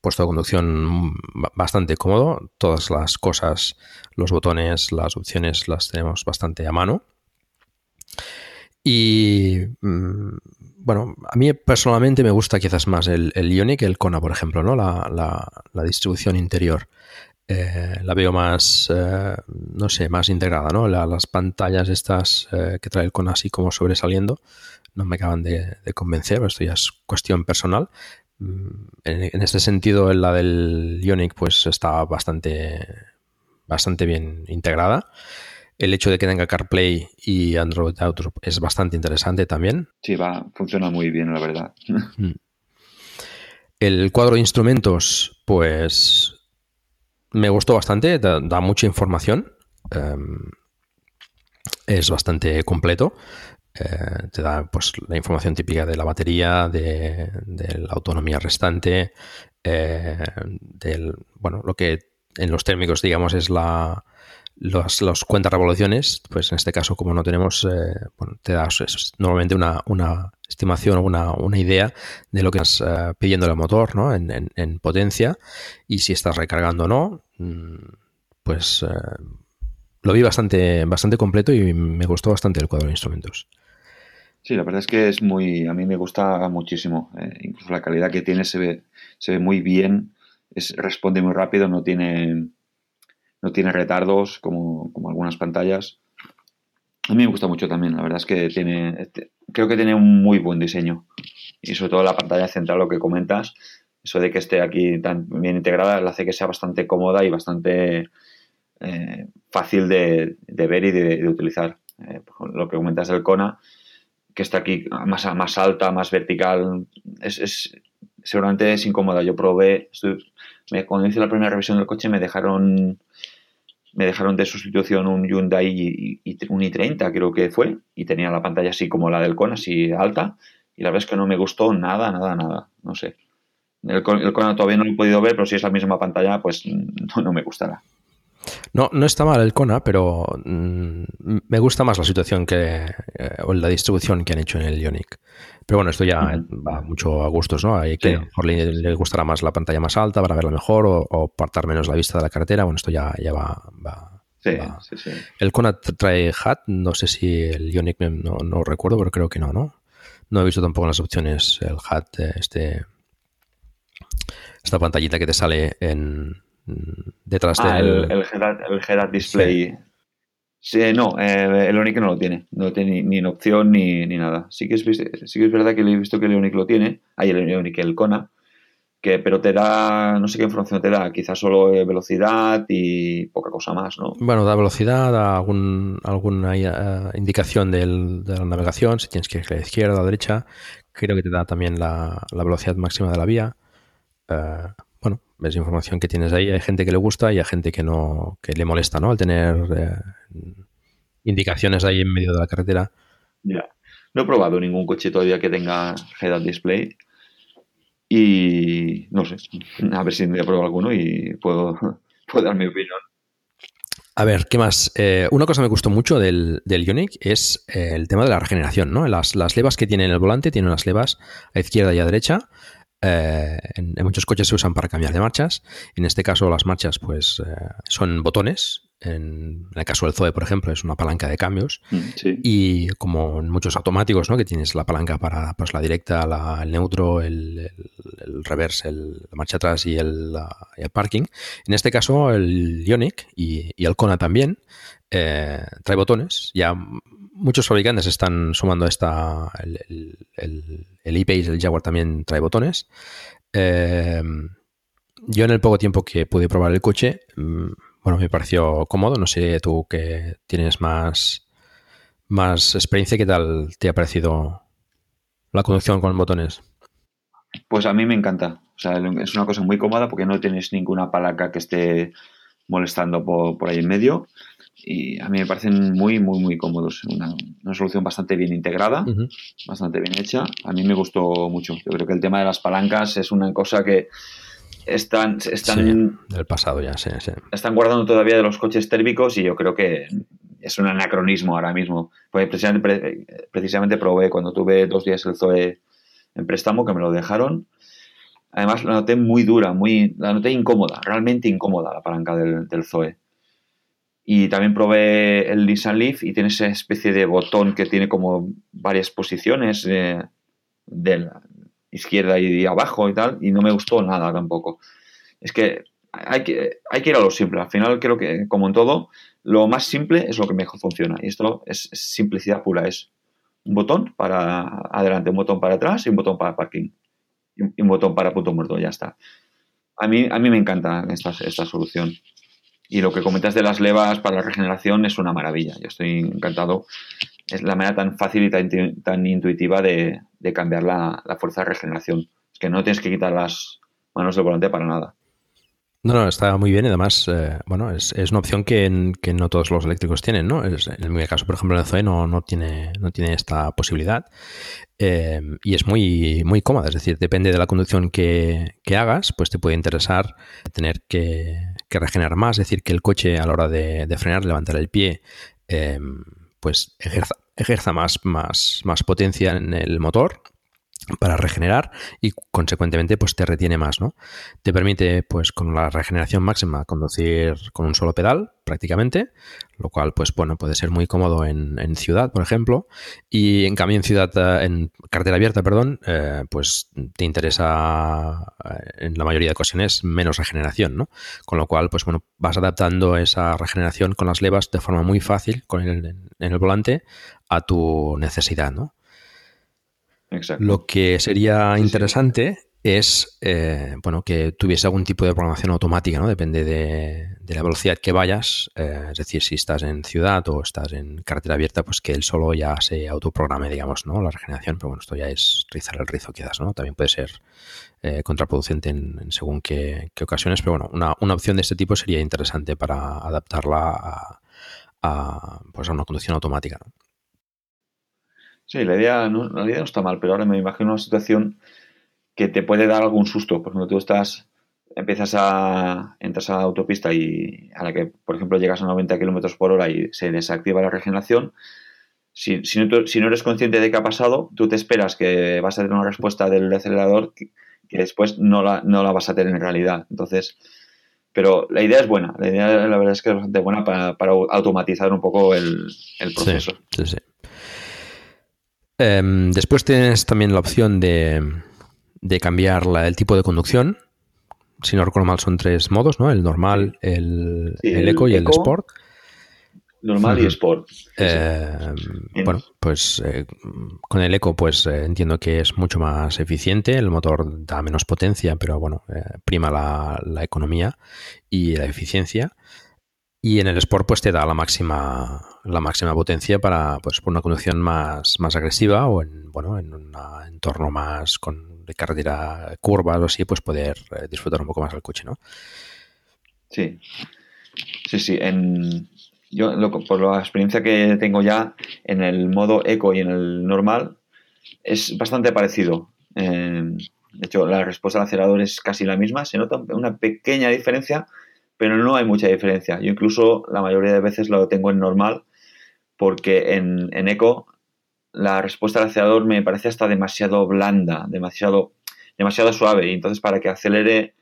puesto de conducción bastante cómodo. Todas las cosas, los botones, las opciones las tenemos bastante a mano. Y mm, bueno, a mí personalmente me gusta quizás más el, el Ionic que el Kona, por ejemplo, ¿no? La, la, distribución interior. Eh, la veo más, eh, no sé, más integrada, ¿no? las pantallas estas eh, que trae el Kona así como sobresaliendo no me acaban de, convencer, esto ya es cuestión personal. Mm, en, en este sentido, la del Ionic pues está bastante, bastante bien integrada. El hecho de que tenga CarPlay y Android Auto es bastante interesante también. Sí, va, funciona muy bien, la verdad. Mm. El cuadro de instrumentos, pues me gustó bastante, da, mucha información. Em, es bastante completo. Eh, te da pues la información típica de la batería, de, la autonomía restante, eh, del bueno, lo que en los térmicos digamos es la los, los cuentas revoluciones, pues en este caso, como no tenemos, eh, bueno, te das normalmente una, una estimación o una, una, idea de lo que estás eh, pidiendo el motor ¿no? En, en, potencia y si estás recargando o no, mm, pues eh, lo vi bastante, bastante completo y me gustó bastante el cuadro de instrumentos. Sí, la verdad es que es muy, a mí me gusta muchísimo. incluso la calidad que tiene se ve, se ve muy bien, es, responde muy rápido, no tiene no tiene retardos como, algunas pantallas. A mí me gusta mucho también, la verdad es que tiene, este, creo que tiene un muy buen diseño. Y sobre todo la pantalla central, lo que comentas, eso de que esté aquí tan bien integrada, le hace que sea bastante cómoda y bastante eh, fácil de, ver y de, utilizar. Eh, lo que comentas del Kona, que está aquí más, más alta, más vertical, es, seguramente es incómoda. Yo probé, me, cuando hice la primera revisión del coche me dejaron me dejaron de sustitución un Hyundai y, un i30 creo que fue y tenía la pantalla así como la del Kona, así alta y la verdad es que no me gustó nada, nada, nada, no sé. El, Kona todavía no lo he podido ver, pero si es la misma pantalla, pues no, no me gustará. No, no está mal el Kona, pero mm, me gusta más la situación que eh, o la distribución que han hecho en el Ionic. Pero bueno, esto ya va mucho a gustos, ¿no? Hay que le, gustará más la pantalla más alta para verla mejor o, o apartar menos la vista de la carretera. Bueno, esto ya, ya va, Sí, sí, sí. El Kona trae HAT, no sé si el Ionic no, no, recuerdo, pero creo que no, ¿no? No he visto tampoco en las opciones el HAT, este, esta pantallita que te sale en, detrás ah, del... El, el Display. Sí. no, eh, el Onic no lo tiene. No tiene ni, en opción ni, nada. Sí que, es, sí que es verdad que he visto que el Onic lo tiene. Hay el Onic, el Kona. Que, pero te da, no sé qué información te da, quizás solo eh, velocidad y poca cosa más, ¿no? Bueno, da velocidad, da algún, alguna eh, indicación de la navegación, si tienes que ir a la izquierda o a la derecha. Creo que te da también la, velocidad máxima de la vía ves información que tienes ahí. Hay gente que le gusta y hay gente que no que le molesta, ¿no? Al tener eh, indicaciones ahí en medio de la carretera. Ya. No he probado ningún coche todavía que tenga head-up display. Y no sé, a ver si me pruebo alguno y puedo, dar mi opinión. A ver, ¿qué más? Eh, una cosa que me gustó mucho del, del Ionic es eh, el tema de la regeneración, ¿no? Las, las levas que tiene en el volante tienen unas levas a izquierda y a derecha eh, en, muchos coches se usan para cambiar de marchas. En este caso, las marchas pues eh, son botones. En, el caso del Zoe, por ejemplo, es una palanca de cambios. Mm, y como en muchos automáticos, ¿no? que tienes la palanca para pues, la directa, el neutro, el, reverse, la marcha atrás y el, parking. En este caso, el Ionic y, el Kona también eh, trae botones. Ya muchos fabricantes están sumando esta. El, el, el el Jaguar también trae botones. Eh, yo en el poco tiempo que pude probar el coche, mm, bueno, me pareció cómodo. No sé tú que tienes más, más experiencia, ¿qué tal te ha parecido la conducción con botones? Pues a mí me encanta. O sea, es una cosa muy cómoda porque no tienes ninguna palanca que esté molestando por, por ahí en medio y a mí me parecen muy, muy, muy cómodos. Una, solución bastante bien integrada, bastante bien hecha. A mí me gustó mucho. Yo creo que el tema de las palancas es una cosa que están, están del pasado ya, sí, sí. Están guardando todavía de los coches térmicos y yo creo que es un anacronismo ahora mismo. Pues precisamente, precisamente probé cuando tuve dos días el Zoe en préstamo, que me lo dejaron. Además, la noté muy dura, muy, la noté incómoda, realmente incómoda la palanca del, del Zoe. Y también probé el Nissan Leaf y tiene esa especie de botón que tiene como varias posiciones eh, de la izquierda y abajo y tal, y no me gustó nada tampoco. Es que hay que, hay que ir a lo simple. Al final creo que, como en todo, lo más simple es lo que mejor funciona. Y esto es, simplicidad pura. Es un botón para adelante, un botón para atrás y un botón para parking. Y un botón para punto muerto, ya está. A mí, a mí me encanta esta, esta solución. Y lo que comentas de las levas para la regeneración es una maravilla. Yo estoy encantado. Es la manera tan fácil y tan, intuitiva de, cambiar la, la, fuerza de regeneración. Es que no tienes que quitar las manos del volante para nada. No, no, está muy bien y además, eh, bueno, es, una opción que, no todos los eléctricos tienen, ¿no? en mi caso, por ejemplo, el Zoe no, no, tiene, no tiene esta posibilidad eh, y es muy, muy cómoda, es decir, depende de la conducción que, hagas, pues te puede interesar tener que, regenerar más, es decir, que el coche a la hora de, frenar, levantar el pie, eh, pues ejerza, ejerza más, más, más potencia en el motor para regenerar y consecuentemente pues te retiene más, ¿no? Te permite pues con la regeneración máxima conducir con un solo pedal prácticamente, lo cual pues bueno puede ser muy cómodo en, ciudad, por ejemplo, y en cambio en ciudad, eh, en cartera abierta, perdón, eh, pues te interesa eh, en la mayoría de ocasiones menos regeneración, ¿no? Con lo cual pues bueno vas adaptando esa regeneración con las levas de forma muy fácil con el, en el volante a tu necesidad, ¿no? Lo que sería interesante es eh, bueno que tuviese algún tipo de programación automática, ¿no? Depende de, la velocidad que vayas. Eh, es decir, si estás en ciudad o estás en carretera abierta, pues que él solo ya se autoprograme, digamos, ¿no? La regeneración. Pero bueno, esto ya es rizar el rizo quizás, ¿no? También puede ser eh, contraproducente en, según qué, ocasiones. Pero bueno, una, una, opción de este tipo sería interesante para adaptarla a, a, pues a una conducción automática, ¿no? Sí, la idea, no, la idea no está mal, pero ahora me imagino una situación que te puede dar algún susto. Por ejemplo, tú estás, empiezas a, entras a la autopista y a la que, por ejemplo, llegas a 90 kilómetros por hora y se desactiva la regeneración. Si, si, no, si, no, eres consciente de qué ha pasado, tú te esperas que vas a tener una respuesta del acelerador que, después no la, no la, vas a tener en realidad. Entonces, pero la idea es buena. La idea, la verdad es que es bastante buena para, para automatizar un poco el, el proceso. sí, sí. Em, después tienes también la opción de, cambiar el tipo de conducción. Si no recuerdo mal, son tres modos, ¿no? El normal, el, eco y el sport. Normal y sport. Em, bueno, pues eh, con el eco, pues eh, entiendo que es mucho más eficiente. El motor da menos potencia, pero bueno, eh, prima la, la, economía y la eficiencia. Y en el Sport pues te da la máxima, la máxima potencia para pues, una conducción más, más agresiva o en, bueno, en un entorno más con de carretera curva o así, pues poder eh, disfrutar un poco más del coche, ¿no? Sí, sí, sí. En, yo, por la experiencia que tengo ya en el modo eco y en el normal, es bastante parecido. de hecho, la respuesta al acelerador es casi la misma. Se nota una pequeña diferencia, pero no hay mucha diferencia. Yo incluso la mayoría de veces lo tengo en normal porque en, en eco la respuesta del acelerador me parece hasta demasiado blanda, demasiado, demasiado suave. Y entonces para que acelere,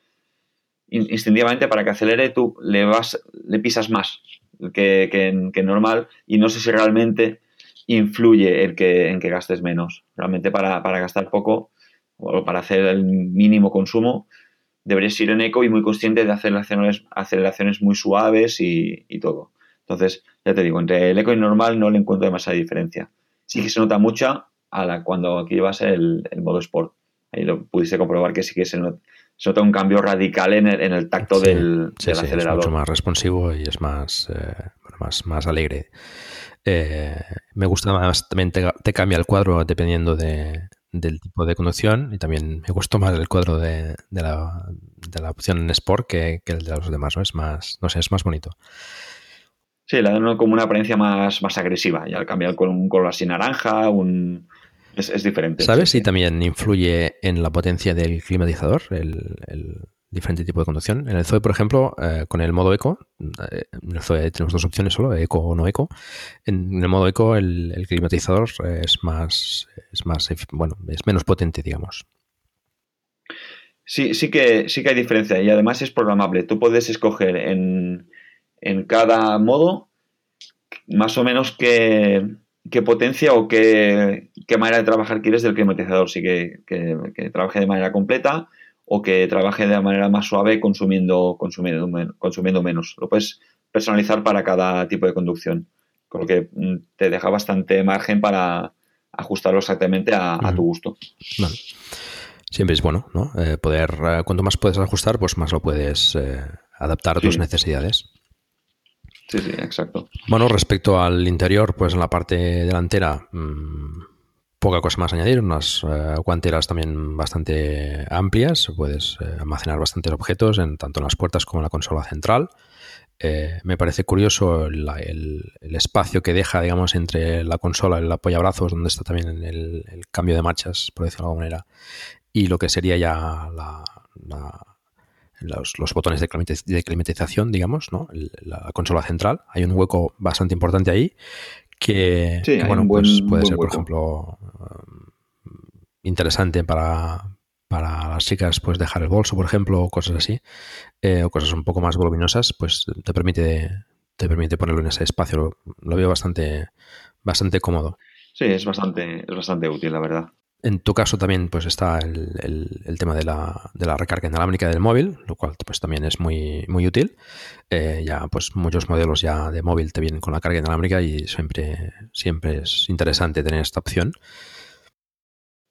instintivamente para que acelere tú le, vas, le pisas más que, que, en, normal y no sé si realmente influye el que, en que gastes menos. Realmente para, para gastar poco o para hacer el mínimo consumo deberías ir en eco y muy consciente de hacer aceleraciones, aceleraciones muy suaves y, todo. Entonces, ya te digo, entre el eco y normal no le encuentro demasiada diferencia. Sí que se nota mucha a la, cuando aquí llevas el, el modo sport. Ahí lo pudiste comprobar que sí que se, nota, un cambio radical en el, en el tacto del, acelerador. Es mucho más responsivo y es más, eh, más, más alegre. Eh, me gusta más, también te, cambia el cuadro dependiendo de, del tipo de conducción y también me gustó más el cuadro de, la, de la, opción Sport que, el de los demás, ¿no? Es más, no sé, es más bonito. Sí, le dan como una apariencia más, más agresiva y al cambiar con un color así naranja, un... Es, diferente. ¿Sabes si también influye en la potencia del climatizador, el, diferente tipo de conducción. En el Zoe, por ejemplo, eh, con el modo eco, eh, en el Zoe tenemos dos opciones solo, eco o no eco. En, el modo eco el, climatizador es más, es más, bueno, es menos potente, digamos. Sí, sí que, sí que hay diferencia y además es programable. Tú puedes escoger en, en cada modo más o menos qué, qué potencia o qué, qué, manera de trabajar quieres del climatizador. Sí que, que, trabaje de manera completa o que trabaje de manera más suave consumiendo, consumiendo, consumiendo menos. Lo puedes personalizar para cada tipo de conducción, con lo que mm, te deja bastante margen para ajustarlo exactamente a, tu gusto. Vale siempre es bueno, ¿no? Eh, poder, eh, cuanto más puedes ajustar, pues más lo puedes eh, adaptar a tus necesidades. Sí, sí, exacto. Bueno, respecto al interior, pues en la parte delantera, mm, poca cosa más añadir, unas guanteras también bastante amplias, puedes almacenar bastantes objetos en, tanto en las puertas como en la consola central. me parece curioso el, espacio que deja, digamos, entre la consola y el apoyabrazos, donde está también el, cambio de marchas, por decirlo de alguna manera, y lo que sería ya los, botones de, climatización, digamos, ¿no? la consola central. Hay un hueco bastante importante ahí que, bueno, pues puede ser, por ejemplo, um, interesante para, para las chicas, pues dejar el bolso, por ejemplo, o cosas así, eh, o cosas un poco más voluminosas, pues te permite, te permite ponerlo en ese espacio. Lo, veo bastante, bastante cómodo. Sí, es bastante, es bastante útil, la verdad. En tu caso también pues está el, tema de la, recarga inalámbrica del móvil, lo cual pues también es muy, útil. Eh, ya pues muchos modelos ya de móvil te vienen con la carga inalámbrica y siempre, siempre es interesante tener esta opción.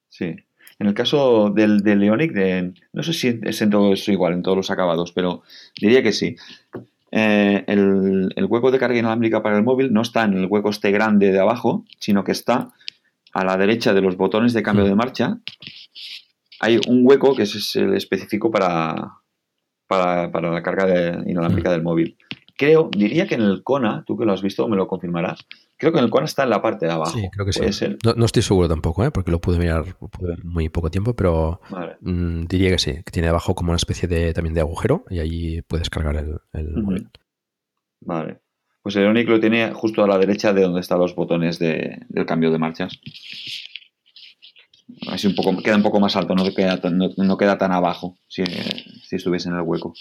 Sí. En el caso del, del Leonic, no sé si es en todo eso igual, en todos los acabados, pero diría que sí. Eh, el, hueco de carga inalámbrica para el móvil no está en el hueco este grande de abajo, sino que está a la derecha de los botones de cambio de marcha hay un hueco que es el específico para, para, la carga de, inalámbrica del móvil. Creo, diría que en el Kona, tú que lo has visto, me lo confirmarás. Creo que en el Kona está en la parte de abajo. Sí, creo que sí. No, estoy seguro tampoco, ¿eh? porque lo pude mirar muy poco tiempo, pero mm, diría que sí, que tiene abajo como una especie de también de agujero y ahí puedes cargar el, móvil. Vale. Pues el Ionic lo tiene justo a la derecha de donde están los botones de, del cambio de marchas. Así un poco, queda un poco más alto, no queda, no, queda tan abajo si, estuviese en el hueco.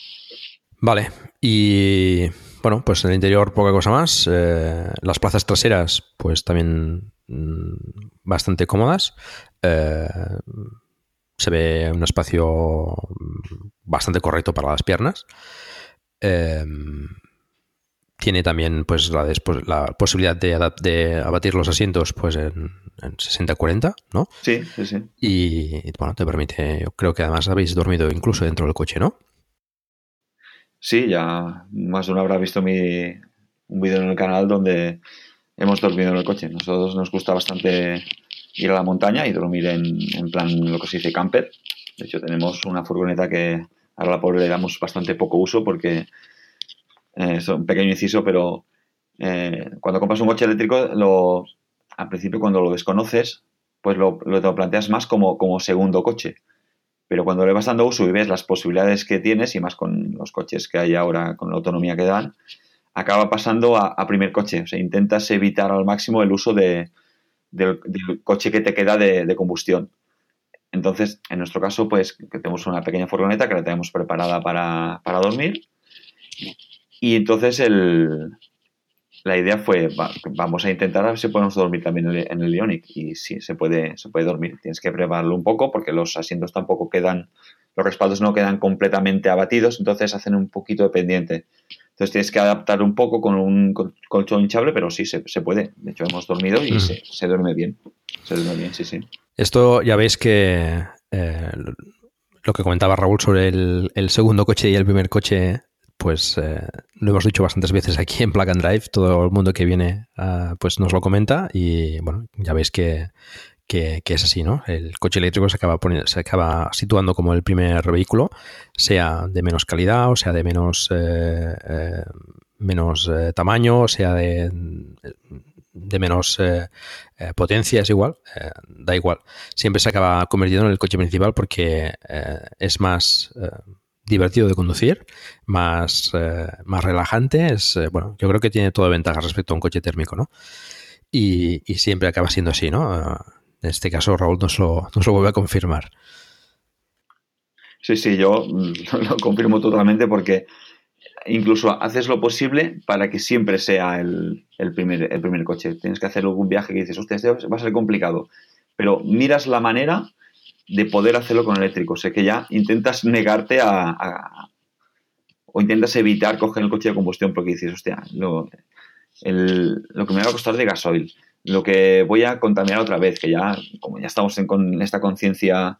Vale, y bueno, pues en el interior poca cosa más. Eh, las plazas traseras, pues también mm, bastante cómodas. Eh, se ve un espacio bastante correcto para las piernas. Eh, tiene también pues la, la posibilidad de, de, abatir los asientos pues en, 60-40, ¿no? Sí, sí, sí. Y bueno, te permite, yo creo que además habéis dormido incluso dentro del coche, ¿no? Sí, ya más de uno habrá visto mi, un vídeo en el canal donde hemos dormido en el coche. Nosotros nos gusta bastante ir a la montaña y dormir en, en plan lo que se dice camper. De hecho, tenemos una furgoneta que a la pobre le damos bastante poco uso porque es un pequeño inciso, pero eh, cuando compras un coche eléctrico, al principio cuando lo desconoces, pues lo, lo, planteas más como, segundo coche. Pero cuando le vas dando uso y ves las posibilidades que tienes, y más con los coches que hay ahora, con la autonomía que dan, acaba pasando a, primer coche. O sea, intentas evitar al máximo el uso de, del, coche que te queda de, combustión. Entonces, en nuestro caso, pues tenemos una pequeña furgoneta que la tenemos preparada para, para dormir y entonces el, la idea fue, vamos a intentar a ver si podemos dormir también en el, Ionic. Y sí, se puede, se puede dormir. Tienes que prepararlo un poco porque los asientos tampoco quedan, los respaldos no quedan completamente abatidos, entonces hacen un poquito de pendiente. Entonces tienes que adaptar un poco con un colchón hinchable, pero sí, se, puede. De hecho, hemos dormido y se, se, duerme bien. Se duerme bien, sí, sí. Esto ya veis que eh, lo que comentaba Raúl sobre el, el segundo coche y el primer coche pues eh, lo hemos dicho bastantes veces aquí en Plug and Drive, todo el mundo que viene ah, pues nos lo comenta y bueno, ya veis que, es así, ¿no? El coche eléctrico se acaba, se acaba situando como el primer vehículo, sea de menos calidad o sea de menos, eh, eh, menos tamaño, o sea de, de menos potencia, es igual, da igual. Siempre se acaba convirtiendo en el coche principal porque es más divertido de conducir, más, eh, más relajante. Es, eh, bueno, yo creo que tiene toda ventaja respecto a un coche térmico, ¿no? Y, siempre acaba siendo así, ¿no? En este caso, Raúl nos lo, nos lo vuelve a confirmar. Sí, sí, yo lo confirmo totalmente porque incluso haces lo posible para que siempre sea el, primer, el primer coche. Tienes que hacer algún viaje que dices, hostia, este va a ser complicado. Pero miras la manera de poder hacerlo con eléctrico. O sea que ya intentas negarte a, o intentas evitar coger el coche de combustión porque dices, hostia, lo, lo que me va a costar de gasoil, lo que voy a contaminar otra vez, que ya, como ya estamos en, con esta conciencia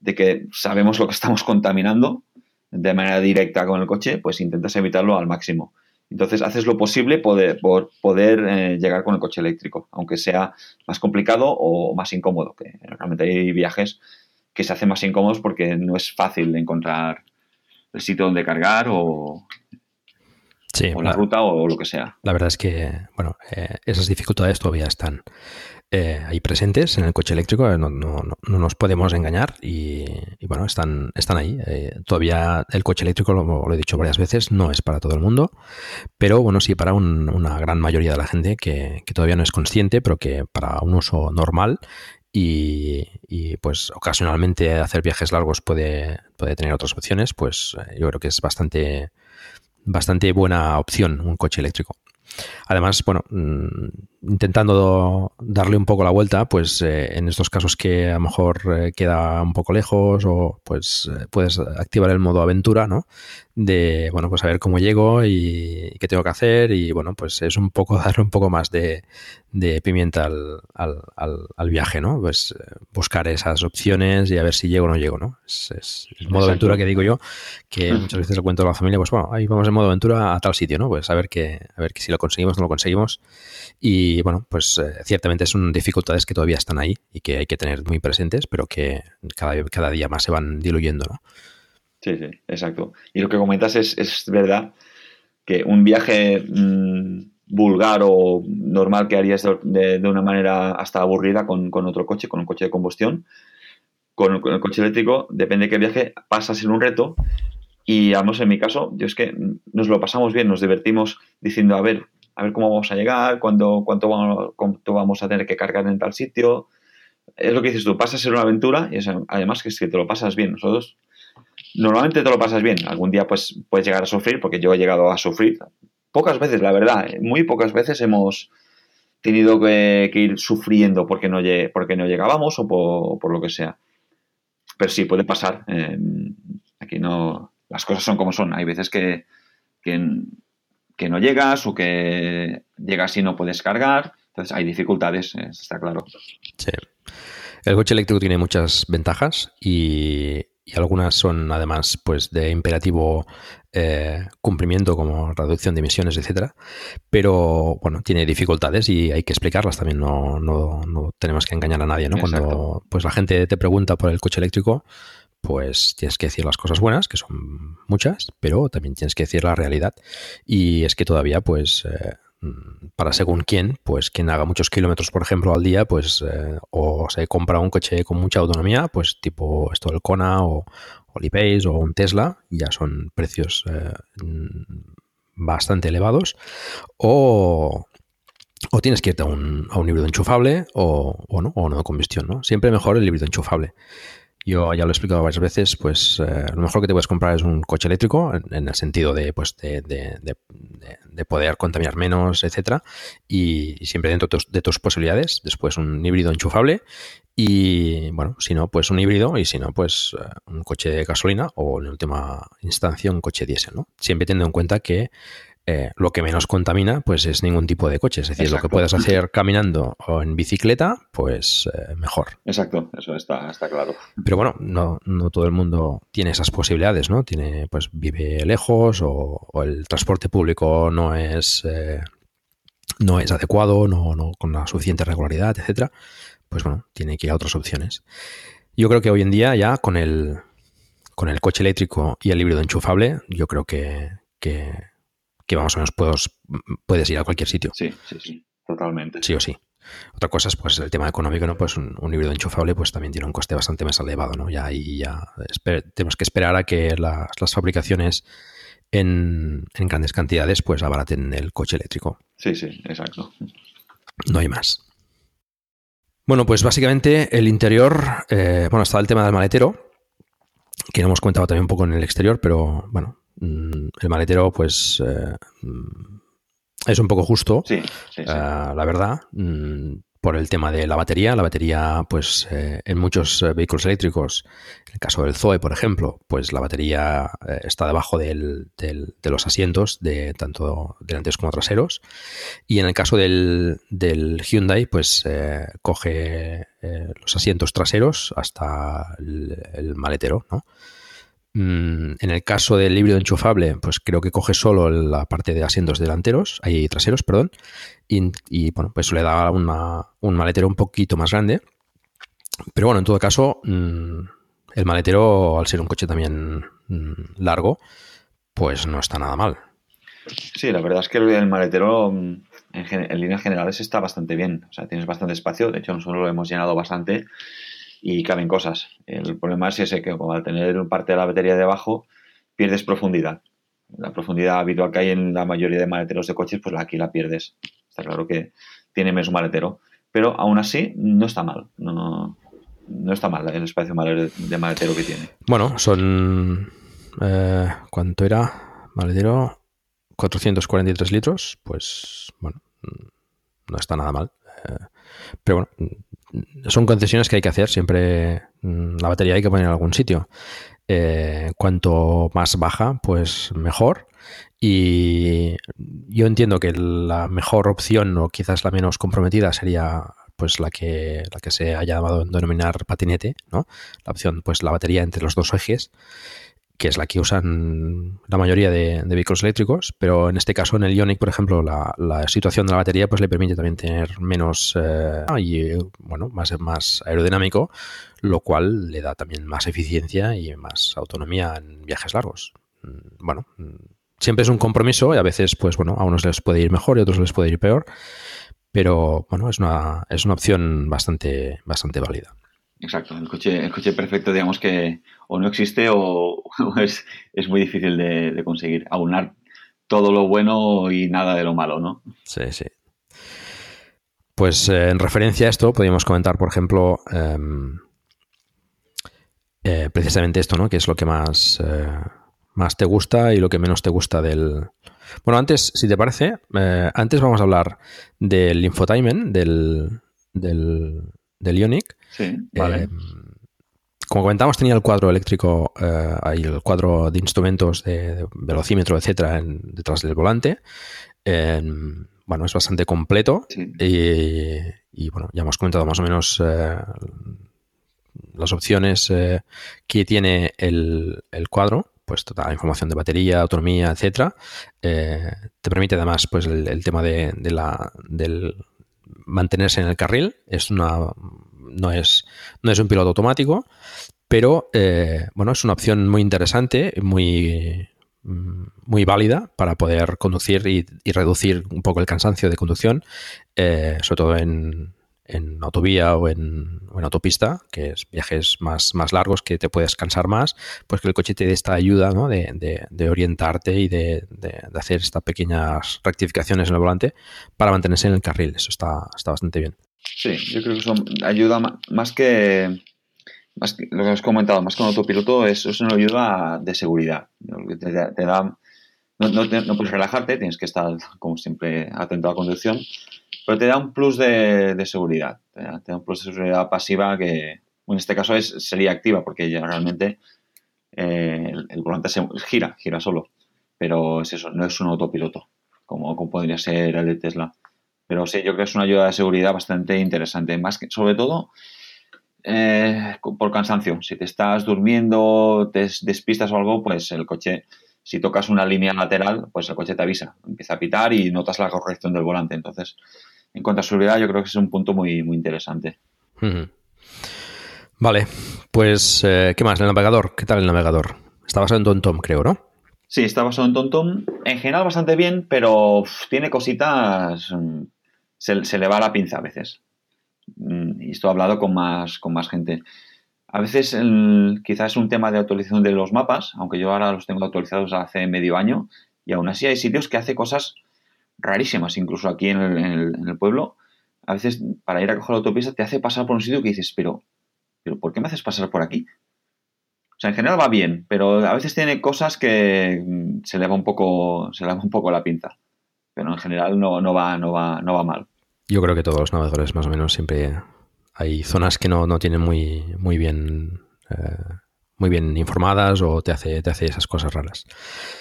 de que sabemos lo que estamos contaminando de manera directa con el coche, pues intentas evitarlo al máximo. Entonces haces lo posible por poder eh, llegar con el coche eléctrico, aunque sea más complicado o más incómodo, que realmente hay viajes que se hacen más incómodos porque no es fácil encontrar el sitio donde cargar o, la, ruta o lo que sea. La verdad es que, bueno, eh, esas dificultades todavía están eh, ahí presentes en el coche eléctrico, eh, no, nos podemos engañar y, bueno, están, están ahí. todavía el coche eléctrico, lo, he dicho varias veces, no es para todo el mundo, pero bueno, sí para una gran mayoría de la gente que, que, todavía no es consciente, pero que para un uso normal y, pues ocasionalmente hacer viajes largos puede, puede tener otras opciones, pues eh, yo creo que es bastante, bastante buena opción un coche eléctrico. Además, bueno, mm, intentando darle un poco la vuelta, pues eh, en estos casos que a lo mejor eh, queda un poco lejos o pues puedes activar el modo aventura, ¿no? De, bueno, pues a ver cómo llego y, qué tengo que hacer y bueno, pues es un poco darle un poco más de, de pimienta al, al, al, viaje, ¿no? Pues eh, buscar esas opciones y a ver si llego o no llego, ¿no? Es, el modo aventura que digo yo, que muchas veces le cuento a la familia, pues bueno, ahí vamos en modo aventura a tal sitio, ¿no? Pues a ver que, a ver que si lo conseguimos o no lo conseguimos. Y bueno, pues eh, ciertamente son dificultades que todavía están ahí y que hay que tener muy presentes, pero que cada, cada día más se van diluyendo, ¿no? Sí, sí, exacto. Y lo que comentas es, es verdad que un viaje... Mm, vulgar o normal que harías de, una manera hasta aburrida con, otro coche, con un coche de combustión. Con, el coche eléctrico, depende de qué viaje, pasa a ser un reto. Y vamos, en mi caso, yo es que nos lo pasamos bien, nos divertimos diciendo, a ver, a ver cómo vamos a llegar, cuándo, cuánto, vamos, cuánto vamos a tener que cargar en tal sitio. Es lo que dices tú, pasa a ser una aventura y además que es que te lo pasas bien. Nosotros normalmente te lo pasas bien. Algún día pues puedes llegar a sufrir, porque yo he llegado a sufrir pocas veces, la verdad, eh, muy pocas veces hemos tenido que, ir sufriendo porque no, porque no llegábamos o por, lo que sea. Pero sí, puede pasar. Em, aquí no. Las cosas son como son. Hay veces que, que, no llegas o que llegas y no puedes cargar. Entonces hay dificultades, está claro. Sí. El coche eléctrico tiene muchas ventajas y, y algunas son además pues de imperativo eh, cumplimiento como reducción de emisiones, etcétera. Pero bueno, tiene dificultades y hay que explicarlas también. No, no, no tenemos que engañar a nadie, ¿no? Cuando pues la gente te pregunta por el coche eléctrico, pues tienes que decir las cosas buenas, que son muchas, pero también tienes que decir la realidad. Y es que todavía, pues, eh, para según quién, pues quien haga muchos kilómetros, por ejemplo, al día, pues eh, o se compra un coche con mucha autonomía, pues tipo esto del Kona o, o o un Tesla, ya son precios eh, bastante elevados, o, o tienes que irte a un, a un híbrido enchufable o, o, no, o no de combustión, ¿no? Siempre mejor el híbrido enchufable. Yo ya lo he explicado varias veces, pues eh, lo mejor que te puedes comprar es un coche eléctrico, en, el sentido de, pues, de, de, poder contaminar menos, etcétera, y, siempre dentro de tus, posibilidades. Después un híbrido enchufable y, bueno, si no, pues un híbrido y si no, pues eh, un coche de gasolina o en última instancia un coche diésel, ¿no? Siempre teniendo en cuenta que eh, lo que menos contamina pues es ningún tipo de coche. Es decir, lo que puedes hacer caminando o en bicicleta, pues eh, mejor. Exacto, eso está, está claro. Pero bueno, no, no, todo el mundo tiene esas posibilidades, ¿no? Tiene, pues vive lejos o, el transporte público no es, eh, no es adecuado, no, no con la suficiente regularidad, etcétera. Pues bueno, tiene que ir a otras opciones. Yo creo que hoy en día ya con el, con el coche eléctrico y el híbrido enchufable, yo creo que, que que más o menos puedes, puedes ir a cualquier sitio. Sí, sí, sí, totalmente. Sí o sí. Otra cosa es pues el tema económico, ¿no? Pues un, híbrido enchufable pues también tiene un coste bastante más elevado, ¿no? Ya ahí ya tenemos que esperar a que las, fabricaciones en, grandes cantidades pues abaraten el coche eléctrico. Sí, sí, exacto. No hay más. Bueno, pues básicamente el interior, eh, bueno, está el tema del maletero, que no hemos comentado también un poco en el exterior, pero bueno, el maletero pues eh, mm, es un poco justo, sí, sí, eh, la verdad, mm, por el tema de la batería. La batería, pues eh, en muchos eh, vehículos eléctricos, en el caso del Zoe, por ejemplo, pues la batería está debajo del, de los asientos, de tanto delanteros como traseros. Y en el caso del, del Hyundai, pues coge los asientos traseros hasta el, el maletero, ¿no? Mm, en el caso del híbrido enchufable, pues creo que coge solo la parte de asientos delanteros, ahí traseros, perdón, y, bueno, pues le da un maletero un poquito más grande. Pero bueno, en todo caso, mm, el maletero, al ser un coche también mm, largo, pues no está nada mal. Sí, la verdad es que el maletero en líneas generales está bastante bien. O sea, tienes bastante espacio. De hecho, nosotros lo hemos llenado bastante y caben cosas. El problema es ese que como al tener parte de la batería debajo pierdes profundidad. La profundidad habitual que hay en la mayoría de maleteros de coches, pues aquí la pierdes. Está claro que tiene menos maletero. Pero aún así no está mal. No, no está mal el espacio de maletero que tiene. Bueno, son... Eh, ¿Cuánto era? Maletero 443 litros. Pues bueno, no está nada mal. Eh, pero bueno, son concesiones que hay que hacer. Siempre mm, la batería hay que poner en algún sitio. Eh, cuanto más baja, pues mejor. Y yo entiendo que la mejor opción, o quizás la menos comprometida, sería pues la que, la que se haya llamado denominar patinete, ¿no? La opción, pues la batería entre los dos ejes que es la que usan la mayoría de, vehículos eléctricos, pero en este caso en el Ionic, por ejemplo, la, situación de la batería pues le permite también tener menos eh, y bueno, más, más aerodinámico, lo cual le da también más eficiencia y más autonomía en viajes largos. Mm, bueno, mm, siempre es un compromiso y a veces, pues bueno, a unos les puede ir mejor y a otros les puede ir peor, pero bueno, es una, es una opción bastante, bastante válida. Exacto, el coche, perfecto, digamos que o no existe o, es, es, muy difícil de, conseguir. Aunar todo lo bueno y nada de lo malo, ¿no? Sí, sí. Pues eh, en referencia a esto, podríamos comentar, por ejemplo, em, eh, precisamente esto, ¿no? Que es lo que más, eh, más te gusta y lo que menos te gusta del. Bueno, antes, si te parece, antes vamos a hablar del infotainment, del, del, del Ionic. Sí, vale. como comentamos, tenía el cuadro eléctrico, eh, ahí el cuadro de instrumentos de, velocímetro, etcétera, detrás del volante. bueno, es bastante completo y, bueno, ya hemos comentado más o menos eh, las opciones eh, que tiene el, cuadro pues toda la información de batería, autonomía, etcétera. te permite además pues el, tema de, la, del mantenerse en el carril. Es una, no, es, no es un piloto automático, pero eh, bueno, es una opción muy interesante, muy, muy válida para poder conducir y, reducir un poco el cansancio de conducción, eh, sobre todo en, en autovía o en, autopista, que es viajes más, más largos que te puedes cansar más, pues que el coche te dé esta ayuda de, orientarte y de, hacer estas pequeñas rectificaciones en el volante para mantenerse en el carril. Eso está, está bastante bien. Sí, yo creo que eso ayuda más que, más lo que has comentado, más con autopiloto, es, es una ayuda de seguridad. Te, da, no, no, no, puedes relajarte, tienes que estar, como siempre, atento a la conducción, pero te da un plus de, seguridad, te da, un plus de seguridad pasiva que, en este caso es, sería activa, porque ya realmente eh, el, volante se gira, gira solo, pero es eso, no es un autopiloto, como, podría ser el de Tesla. Pero sí, yo creo que es una ayuda de seguridad bastante interesante, más que, sobre todo, eh, por cansancio. Si te estás durmiendo, te despistas o algo, pues el coche si tocas una línea lateral, pues el coche te avisa, empieza a pitar y notas la corrección del volante. Entonces, en cuanto a seguridad, yo creo que es un punto muy, muy interesante. Vale, pues, eh, ¿qué más? El navegador, ¿qué tal el navegador? Está basado en TomTom, creo, ¿no? Sí, está basado en TomTom. En general bastante bien, pero tiene cositas mm, se, se le va la pinza a veces. Mm, Y esto he hablado con más, con más gente. A veces el- quizás es un tema de actualización de los mapas, aunque yo ahora los tengo actualizados hace medio año, y aún así hay sitios que hace cosas rarísimas, incluso aquí en el, en el- en el pueblo. A veces para ir a coger la autopista te hace pasar por un sitio que dices, pero, pero ¿por qué me haces pasar por aquí? O sea, en general va bien, pero a veces tiene cosas que mm, se le va un poco, se le va un poco la pinza. Pero en general no, no va, no va, no va mal. Yo creo que todos los navegadores más o menos siempre hay zonas que no, no tienen muy, muy bien eh, muy bien informadas o te hace, te hace esas cosas raras.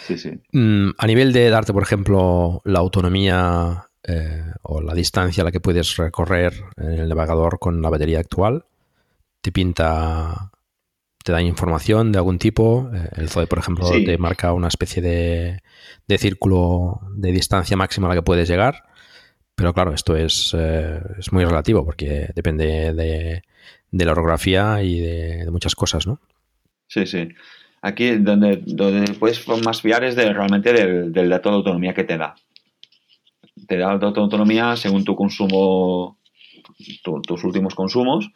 Sí, sí. Mm, a nivel de darte, por ejemplo, la autonomía eh, o la distancia a la que puedes recorrer en el navegador con la batería actual, te pinta, te da información de algún tipo. Eh, el Zoe, por ejemplo, Sí. te marca una especie de, de círculo de distancia máxima a la que puedes llegar. Pero claro, esto es, eh, es muy relativo porque depende de, de la orografía y de, de muchas cosas, ¿no? Sí, sí. Aquí donde, donde puedes más fiar es de, realmente del, del dato de autonomía que te da. Te da el dato de autonomía según tu consumo, tu- tus últimos consumos,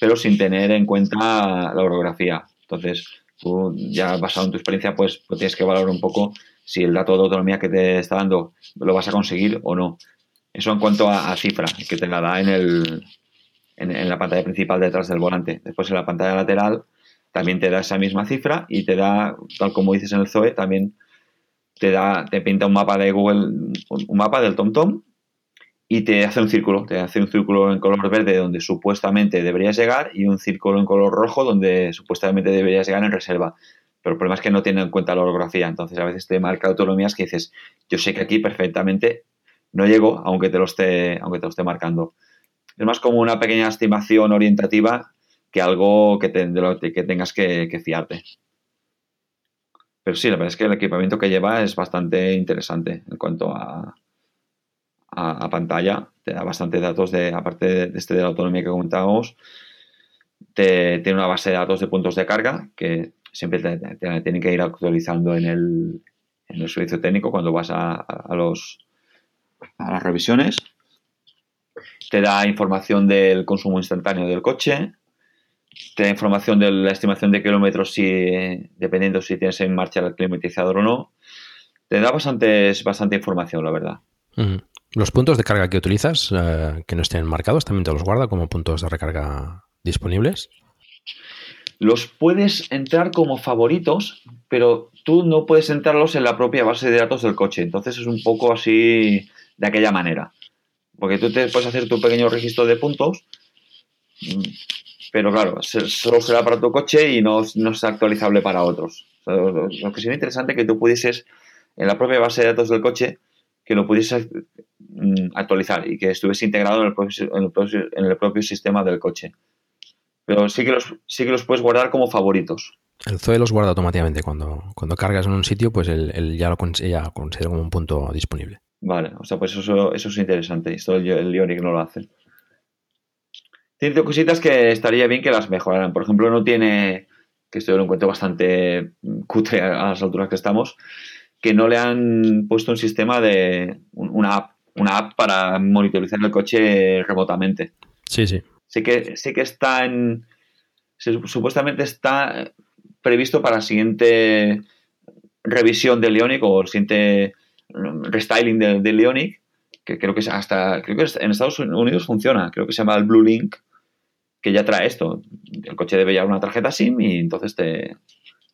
pero sin tener en cuenta la orografía. Entonces, tú ya basado en tu experiencia, pues, pues tienes que valorar un poco si el dato de autonomía que te está dando lo vas a conseguir o no. Eso en cuanto a, a cifra, que te la da en, el, en, en la pantalla principal detrás del volante. Después en la pantalla lateral también te da esa misma cifra y te da, tal como dices en el Zoe, también te da, te pinta un mapa de Google, un mapa del TomTom y te hace un círculo, te hace un círculo en color verde donde supuestamente deberías llegar y un círculo en color rojo donde supuestamente deberías llegar en reserva. Pero el problema es que no tiene en cuenta la orografía, entonces a veces te marca autonomías que dices, yo sé que aquí perfectamente no llego, aunque te lo esté, aunque te lo esté marcando. Es más como una pequeña estimación orientativa que algo que, de lo que tengas que, fiarte. Pero sí, la verdad es que el equipamiento que lleva es bastante interesante en cuanto a, pantalla. Te da bastante datos de, aparte de, este de la autonomía que comentábamos, te, tiene una base de datos de puntos de carga que siempre te, tienen que ir actualizando en el, servicio técnico cuando vas a las revisiones. Te da información del consumo instantáneo del coche, te da información de la estimación de kilómetros si, dependiendo si tienes en marcha el climatizador o no. Te da bastantes, bastante información, la verdad. Los puntos de carga que utilizas, eh, que no estén marcados, también te los guarda como puntos de recarga disponibles. Los puedes entrar como favoritos, pero tú no puedes entrarlos en la propia base de datos del coche. Entonces es un poco así de aquella manera. Porque tú te puedes hacer tu pequeño registro de puntos, pero claro, solo será para tu coche y no, no es actualizable para otros. O sea, lo, lo que sería interesante que tú pudieses, en la propia base de datos del coche, que lo pudieses mm, actualizar y que estuviese integrado en el propio, en el propio- en el propio sistema del coche. Pero sí que los, sí que los puedes guardar como favoritos. El Zoe los guarda automáticamente. Cuando, cuando cargas en un sitio, pues él, él ya lo ya considera como un punto disponible. Vale, o sea, pues eso, eso es interesante. Esto el, el Ionic no lo hace. Cositas que estaría bien que las mejoraran. Por ejemplo, no tiene, que esto yo lo encuentro bastante cutre a las alturas que estamos, que no le han puesto un sistema de un- una app, una app para monitorizar el coche remotamente. Sí, sí. Sé que, sé que está en. supuestamente está previsto para la siguiente revisión del Ionic o el siguiente restyling del del Ionic, que creo que es hasta. Creo que en Estados Unidos funciona. Creo que se llama el Blue Link, que ya trae esto. El coche debe llevar una tarjeta SIM y entonces te,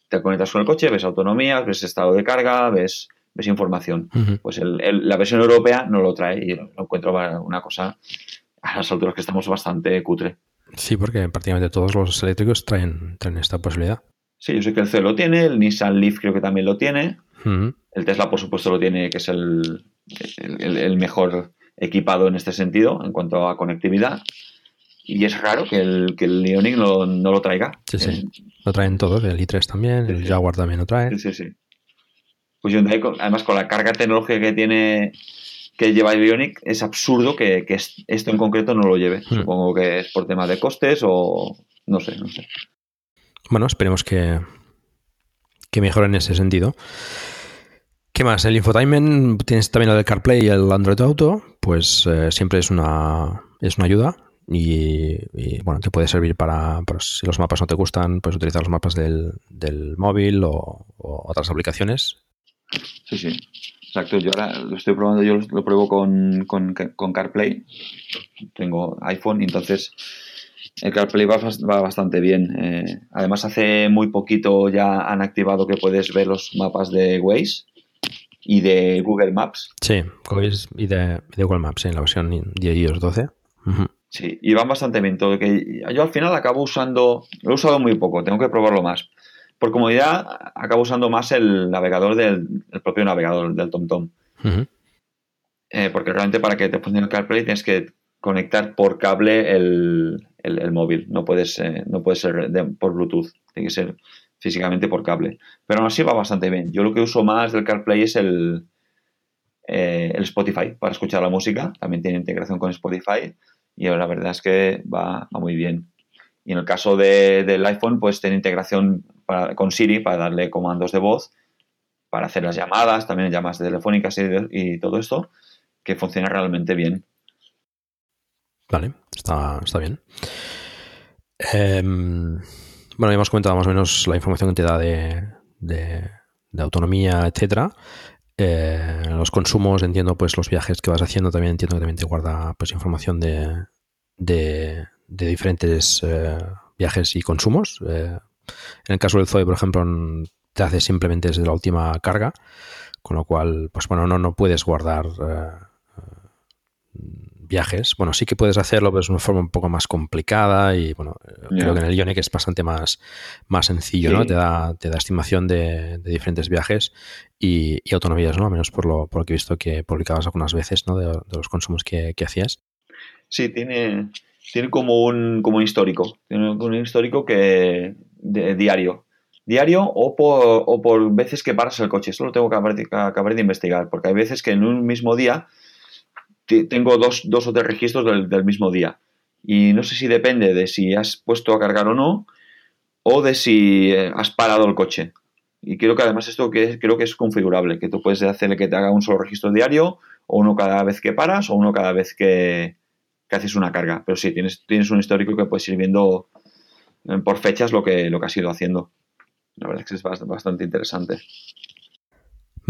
te conectas con el coche, ves autonomía, ves estado de carga, ves, ves información. Pues el- el- la versión europea no lo trae y lo encuentro una cosa a las alturas que estamos bastante cutre. Sí, porque prácticamente todos los eléctricos traen, traen esta posibilidad. Sí, yo sé que el C lo tiene, el Nissan Leaf creo que también lo tiene, el Tesla por supuesto lo tiene, que es el- el mejor equipado en este sentido en cuanto a conectividad. Y es raro que el, que el Ioniq no, no lo traiga. Sí, sí. Eh, Lo traen todos. El i3 también, Sí, el. Jaguar también lo trae. Sí, sí, sí. Pues Hyundai, además con la carga tecnológica que tiene, que lleva el Ioniq, es absurdo que, que es- esto en concreto no lo lleve. Hmm. Supongo que es por tema de costes o no sé, no sé. Bueno, esperemos que, que mejore en ese sentido. ¿Qué más? El infotainment, tienes también lo del CarPlay y el Android Auto, pues eh, siempre es una, es una ayuda y, bueno, te puede servir para, si los mapas no te gustan, puedes utilizar los mapas del, del móvil o, otras aplicaciones. Sí, sí. Exacto, yo ahora lo estoy probando, yo lo, pruebo con, con, con, CarPlay. Tengo iPhone y entonces el CarPlay va, va bastante bien. Eh, además, hace muy poquito ya han activado que puedes ver los mapas de Waze y de Google Maps. Sí, y de, Google Maps en la versión de iOS 12. Sí, y van bastante bien todo. Que yo al final acabo usando, lo he usado muy poco, tengo que probarlo más. Por comodidad, acabo usando más el navegador del el propio navegador del TomTom. Eh, porque realmente para que te funcione el CarPlay tienes que conectar por cable el, móvil. No puedes, eh, no puede ser por Bluetooth. Tiene que ser físicamente por cable. Pero aún así va bastante bien. Yo lo que uso más del CarPlay es el, eh, el Spotify para escuchar la música. También tiene integración con Spotify y la verdad es que va, muy bien. Y en el caso del iPhone, pues tiene integración con Siri para darle comandos de voz, para hacer las llamadas, también llamadas telefónicas y, todo esto, que funciona realmente bien. Vale, está, está bien. Em, bueno, hemos comentado más o menos la información que te da de, de, autonomía, etcétera. Eh, los consumos, entiendo, pues los viajes que vas haciendo, también entiendo que también te guarda pues información de, de, diferentes eh, viajes y consumos. Eh, en el caso del Zoe, por ejemplo, te hace simplemente desde la última carga, con lo cual, pues bueno, no, no puedes guardar viajes. Bueno, sí que puedes hacerlo, pero es una forma un poco más complicada y bueno, creo que en el Ionic es bastante más, más sencillo, ¿no? Te da, te da estimación de, diferentes viajes y, autonomías, ¿no? Al menos por lo, por lo que he visto que publicabas algunas veces, ¿no? De, los consumos que, hacías. Sí, tiene, tiene como un, como histórico. Tiene un histórico que de, diario. Diario o por, o por veces que paras el coche. Eso lo tengo que acabar de investigar, porque hay veces que en un mismo día tengo dos, dos o tres registros del, mismo día. Y no sé si depende de si has puesto a cargar o no, o de si eh, has parado el coche. Y creo que además esto que creo que es configurable, que tú puedes hacerle que te haga un solo registro diario, o uno cada vez que paras, o uno cada vez que, haces una carga. Pero sí, tienes, tienes un histórico que puedes ir viendo eh, por fechas lo que, lo que has ido haciendo. La verdad es que es bastante interesante.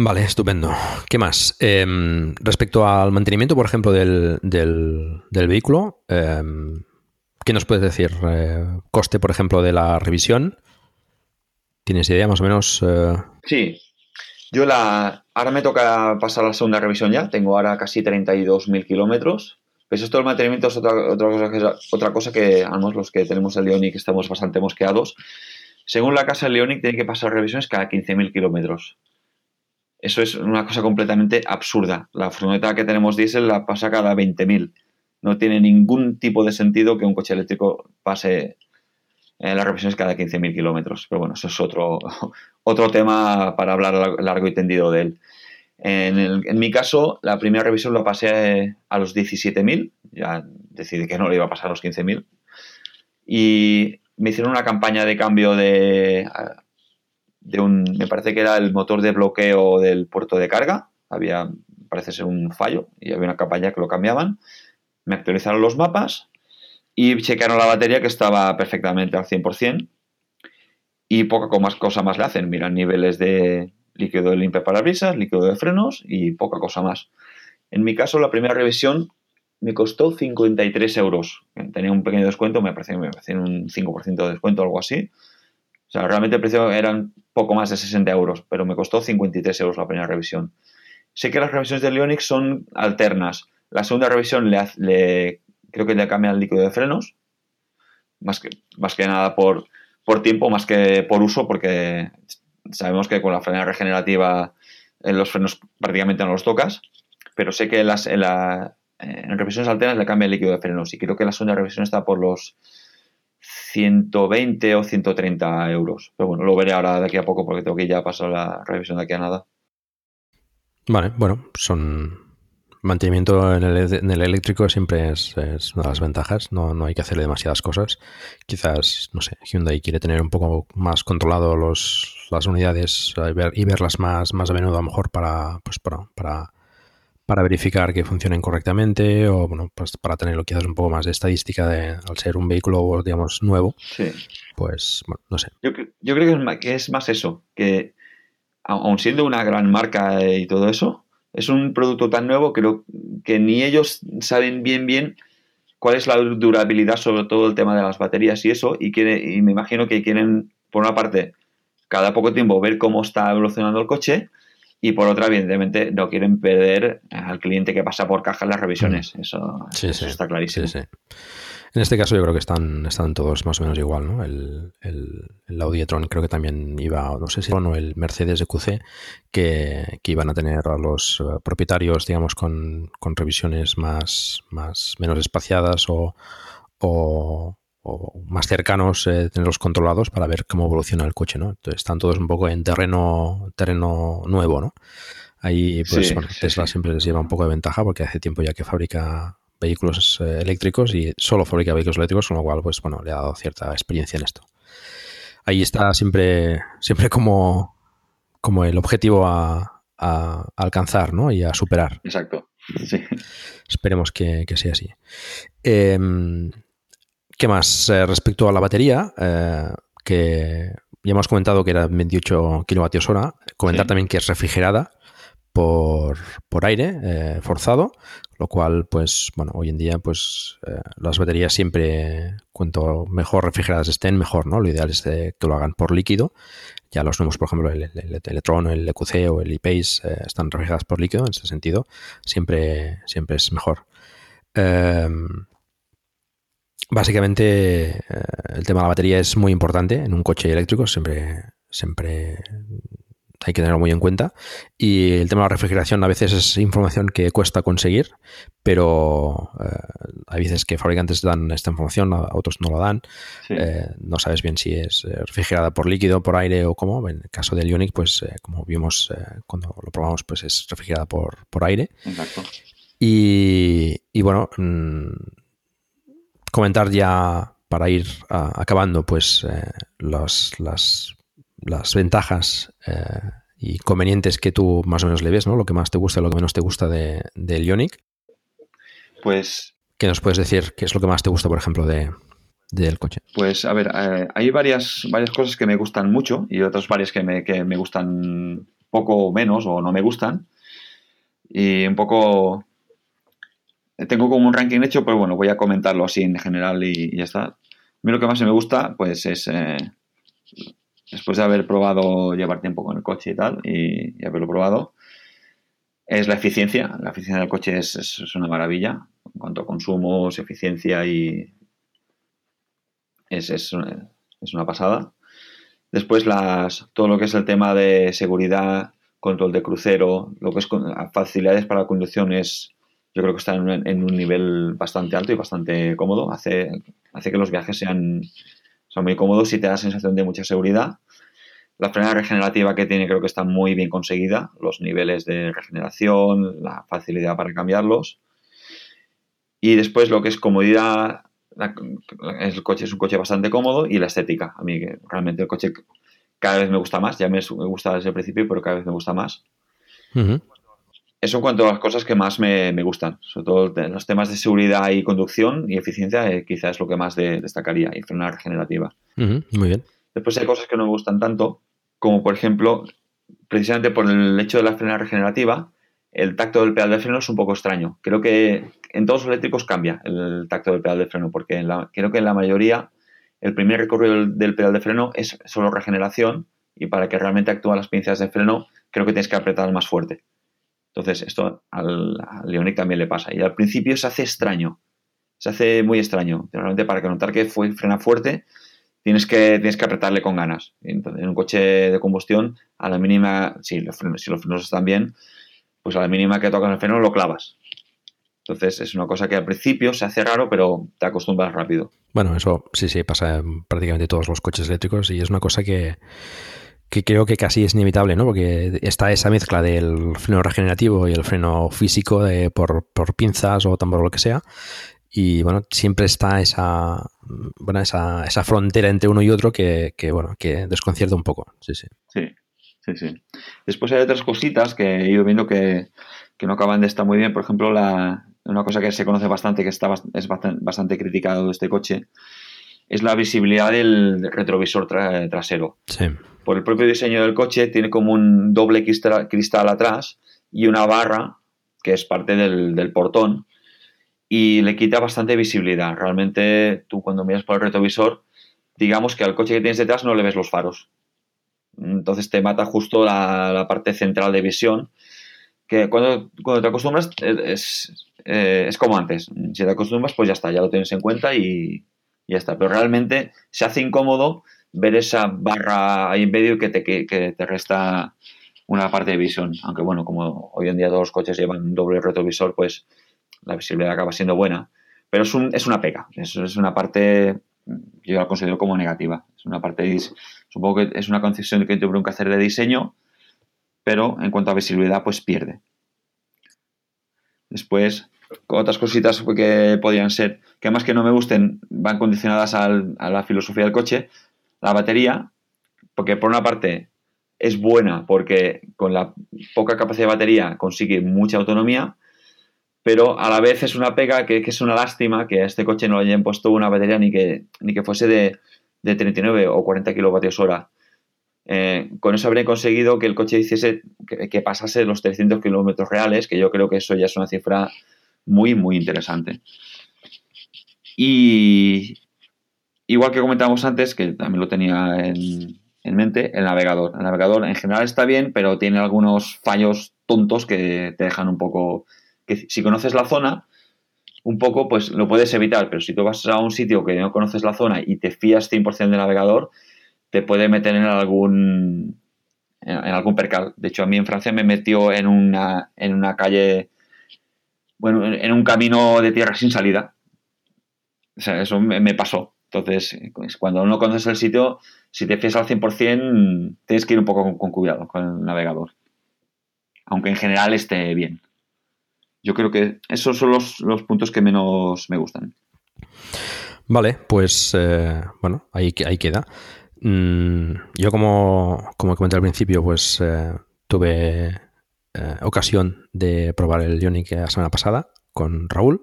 Vale, estupendo. ¿Qué más? Em, respecto al mantenimiento, por ejemplo, del, del, vehículo, em, ¿qué nos puedes decir? Eh, ¿Coste, por ejemplo, de la revisión? ¿Tienes idea más o menos? Eh? Sí. Yo la... Ahora me toca pasar la segunda revisión ya. Tengo ahora casi 32.000 kilómetros. Pues esto del mantenimiento es otra, otra, cosa que, otra cosa que, los que tenemos el Leonic estamos bastante mosqueados. Según la casa, Leonic tiene que pasar revisiones cada 15.000 kilómetros. Eso es una cosa completamente absurda. La furgoneta que tenemos diésel la pasa cada 20.000. No tiene ningún tipo de sentido que un coche eléctrico pase en las revisiones cada 15.000 kilómetros. Pero bueno, eso es otro, otro tema para hablar largo y tendido de él. En, mi caso, la primera revisión la pasé a los 17.000. Ya decidí que no le iba a pasar a los 15.000. Y me hicieron una campaña de cambio de de un, me parece que era el motor de bloqueo del puerto de carga, había, parece ser un fallo, y había una campaña que lo cambiaban, me actualizaron los mapas y checaron la batería que estaba perfectamente al 100% y poca más cosa más le hacen, miran niveles de líquido de limpia parabrisas, líquido de frenos y poca cosa más. En mi caso, la primera revisión me costó 53 euros. Tenía un pequeño descuento, me parece, me parece un 5% de descuento o algo así. O sea, realmente el precio eran poco más de 60 euros, pero me costó 53 euros la primera revisión. Sé que las revisiones de Leonix son alternas. La segunda revisión le, creo que le cambia el líquido de frenos, más que, más que nada por, por tiempo, más que por uso, porque sabemos que con la frenada regenerativa en los frenos prácticamente no los tocas, pero sé que la, en revisiones alternas le cambia el líquido de frenos y creo que la segunda revisión está por los 120 o 130 euros. Pero bueno, lo veré ahora de aquí a poco porque tengo que ya pasar la revisión de aquí a nada. Vale, bueno, son mantenimiento en el, eléctrico siempre es, una de las ventajas. No, no, hay que hacerle demasiadas cosas. Quizás, no sé, Hyundai quiere tener un poco más controlado los, las unidades y, ver, y verlas más, más a menudo a lo mejor para, pues para, para verificar que funcionen correctamente o bueno, pues para tenerlo quizás un poco más de estadística de, al ser un vehículo, digamos, nuevo. Sí. Pues, bueno, no sé. Yo, cre- yo creo que es, más, que es más eso, que aun siendo una gran marca y todo eso, es un producto tan nuevo creo que ni ellos saben bien bien cuál es la durabilidad sobre todo el tema de las baterías y eso, y, quiere, y me imagino que quieren, por una parte, cada poco tiempo ver cómo está evolucionando el coche, y por otra, evidentemente, no quieren perder al cliente que pasa por caja en las revisiones. Eso, Sí, eso sí. está clarísimo. Sí, sí. En este caso yo creo que están, están todos más o menos igual, ¿no? El, el, el Audi e-tron creo que también iba, no sé si o el Mercedes EQC, que, que iban a tener a los eh, propietarios, digamos, con, con revisiones más, más menos espaciadas o, o, o más cercanos, eh, tenerlos controlados para ver cómo evoluciona el coche, ¿no? Entonces están todos un poco en terreno, terreno nuevo, ¿no? Ahí, pues, Sí, bueno, Tesla sí. siempre les lleva un poco de ventaja porque hace tiempo ya que fabrica vehículos eh, eléctricos y solo fabrica vehículos eléctricos, con lo cual, pues bueno, le ha dado cierta experiencia en esto. Ahí está siempre, siempre como, como el objetivo a, a alcanzar, ¿no? Y a superar. Exacto. Sí. Esperemos que, que sea así. Eh, ¿Qué más? Eh, respecto a la batería, eh, que ya hemos comentado que era 28 kilovatios hora, comentar Sí. también que es refrigerada por, por aire eh, forzado, lo cual, pues, bueno, hoy en día, pues, las baterías siempre, cuanto mejor refrigeradas estén, mejor, ¿no? Lo ideal es que lo hagan por líquido. Ya los nuevos, por ejemplo, el, el, el Electron, el EQC o el ePace están refrigeradas por líquido, en ese sentido, siempre, siempre es mejor. Básicamente, eh, el tema de la batería es muy importante en un coche eléctrico, siempre, siempre hay que tenerlo muy en cuenta. Y el tema de la refrigeración a veces es información que cuesta conseguir, pero eh, hay veces que fabricantes dan esta información, a otros no lo dan. Sí. Eh, no sabes bien si es eh, refrigerada por líquido, por aire o cómo. En el caso del Ionic, pues eh, como vimos eh, cuando lo probamos, pues es refrigerada por, por aire. Exacto. Y, y bueno, mm, comentar ya para ir a- acabando, pues eh, los- las, las ventajas eh, y convenientes que tú más o menos le ves, ¿no? Lo que más te gusta y lo que menos te gusta de, del Ionic. Pues ¿Qué nos puedes decir? ¿Qué es lo que más te gusta, por ejemplo, de, del coche? Pues a ver, eh, hay varias, varias cosas que me gustan mucho y otras varias que me, que me gustan poco o menos o no me gustan. Y un poco... Tengo como un ranking hecho, pero bueno, voy a comentarlo así en general y, ya está. A mí lo que más me gusta, pues es... eh, después de haber probado llevar tiempo con el coche y tal, y, y haberlo probado, es la eficiencia. La eficiencia del coche es, una maravilla en cuanto a consumos, eficiencia y, es, es, es una pasada. Después las, todo lo que es el tema de seguridad, control de crucero, lo que es facilidades para la conducción es, yo creo que está en, un- en un nivel bastante alto y bastante cómodo. Hace, hace que los viajes sean, sean muy cómodos y te da sensación de mucha seguridad. La frenada regenerativa que tiene creo que está muy bien conseguida. Los niveles de regeneración, la facilidad para cambiarlos. Y después lo que es comodidad, el coche es un coche bastante cómodo y la estética. A mí realmente el coche cada vez me gusta más. Ya me gusta desde el principio, pero cada vez me gusta más. Ujú. Eso en cuanto a las cosas que más me, me gustan. Sobre todo los temas de seguridad y conducción y eficiencia eh, quizás es lo que más de- destacaría. Y frenada regenerativa. Muy bien. Después hay cosas que no me gustan tanto, como por ejemplo, precisamente por el hecho de la frenada regenerativa, el tacto del pedal de freno es un poco extraño. Creo que en todos los eléctricos cambia el tacto del pedal de freno, porque en la- creo que en la mayoría el primer recorrido del, del pedal de freno es solo regeneración y para que realmente actúen las pinzas de freno creo que tienes que apretar más fuerte. Entonces esto al, al Ioniq también le pasa. Y al principio se hace extraño, se hace muy extraño. Realmente para notar que fue, frena fuerte tienes que, tienes que apretarle con ganas. Entonces, en un coche de combustión, a la mínima, si los frenos, si los frenos están bien, pues a la mínima que tocas el freno lo clavas. Entonces es una cosa que al principio se hace raro, pero te acostumbras rápido. Bueno, eso sí, sí, pasa en prácticamente todos los coches eléctricos y es una cosa que, que creo que casi es inevitable, ¿no? Porque está esa mezcla del freno regenerativo y el freno físico de, por, por pinzas o tambor o lo que sea. Y bueno, siempre está esa, bueno, esa, esa frontera entre uno y otro que, que, bueno, que desconcierta un poco. Sí, sí. Sí. Sí, sí. Después hay otras cositas que he ido viendo que, que no acaban de estar muy bien. Por ejemplo, la, una cosa que se conoce bastante, que está, es bastante, bastante criticado de este coche, es la visibilidad del retrovisor trasero. Sí. Por el propio diseño del coche, tiene como un doble cristal, atrás y una barra que es parte del, portón y le quita bastante visibilidad. Realmente, tú cuando miras por el retrovisor, digamos que al coche que tienes detrás no le ves los faros. Entonces te mata justo la, parte central de visión que cuando, cuando te acostumbras es, eh, es, como antes. Si te acostumbras, pues ya está, ya lo tienes en cuenta y, ya está. Pero realmente se hace incómodo ver esa barra ahí en medio que te, que, te resta una parte de visión. Aunque bueno, como hoy en día todos los coches llevan doble retrovisor, pues la visibilidad acaba siendo buena. Pero es, un, es una pega. Es, es una parte, yo la considero como negativa. Es una parte, supongo que es una concesión que tengo que hacer de diseño pero en cuanto a visibilidad, pues pierde. Después, otras cositas que podrían ser, que además que no me gusten, van condicionadas a la filosofía del coche. La batería, porque por una parte es buena porque con la poca capacidad de batería consigue mucha autonomía, pero a la vez es una pega que, es una lástima que a este coche no le hayan puesto una batería ni que, ni que fuese de, de 39 o 40 kilovatios hora eh, con eso habría conseguido que el coche hiciese que, pasase los 300 kilómetros reales, que yo creo que eso ya es una cifra muy, muy interesante. Y igual que comentábamos antes, que también lo tenía en, mente, el navegador. El navegador en general está bien, pero tiene algunos fallos tontos que te dejan un poco... que si conoces la zona, un poco, pues lo puedes evitar, pero si tú vas a un sitio que no conoces la zona y te fías 100% del navegador, te puede meter en algún en, algún percal. De hecho, a mí en Francia me metió en una, en una calle, bueno, en, un camino de tierra sin salida. O sea, eso me, pasó. Entonces, pues, cuando no conoces el sitio, si te fías al 100%, tienes que ir un poco con, cuidado con el navegador. Aunque en general esté bien. Yo creo que esos son los, los puntos que menos me gustan. Vale, pues eh, bueno, ahí, ahí queda. Mm, yo como, como comenté al principio, pues eh, tuve eh, ocasión de probar el Ionic la semana pasada con Raúl.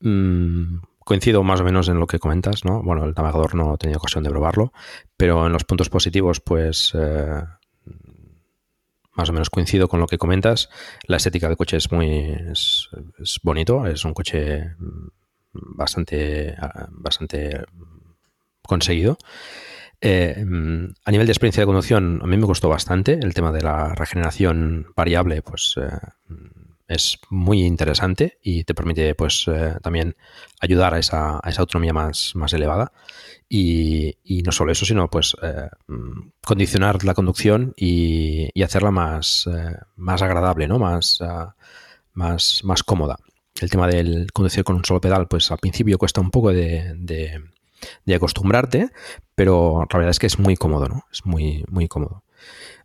Mm, coincido más o menos en lo que comentas, ¿no? Bueno, el navegador no he tenido ocasión de probarlo, pero en los puntos positivos, pues eh, más o menos coincido con lo que comentas. La estética del coche es muy es, es bonito, es un coche bastante, bastante conseguido. Eh, a nivel de experiencia de conducción, a mí me gustó bastante el tema de la regeneración variable, pues eh, es muy interesante y te permite pues eh, también ayudar a esa, autonomía más, más elevada. Y, no solo eso, sino pues condicionar la conducción y, hacerla más, más agradable, ¿no? Más, más, más cómoda. El tema del conducir con un solo pedal, pues al principio cuesta un poco de de acostumbrarte, pero la verdad es que es muy cómodo, ¿no? Es muy, muy cómodo.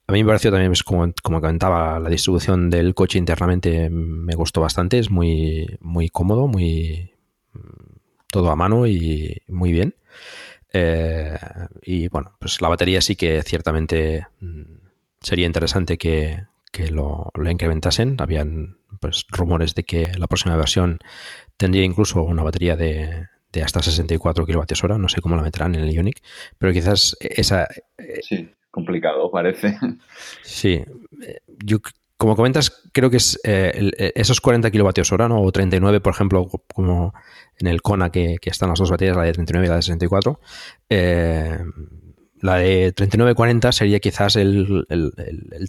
A mí me pareció también, pues, como, como comentaba, la distribución del coche internamente me gustó bastante, es muy, muy cómodo, muy todo a mano y muy bien. Eh, y bueno, pues la batería sí que ciertamente mm, sería interesante que, lo, lo, incrementasen. Habían pues rumores de que la próxima versión tendría incluso una batería de, de hasta 64 kWh, no sé cómo la meterán en el Ionic, pero quizás esa... Eh, sí, complicado parece. Sí, yo como comentas, creo que es eh, esos 40 kWh, ¿no? o 39, por ejemplo, como en el Kona que, están las dos baterías, la de 39 y la de 64, eh, la de 39-40 sería quizás el,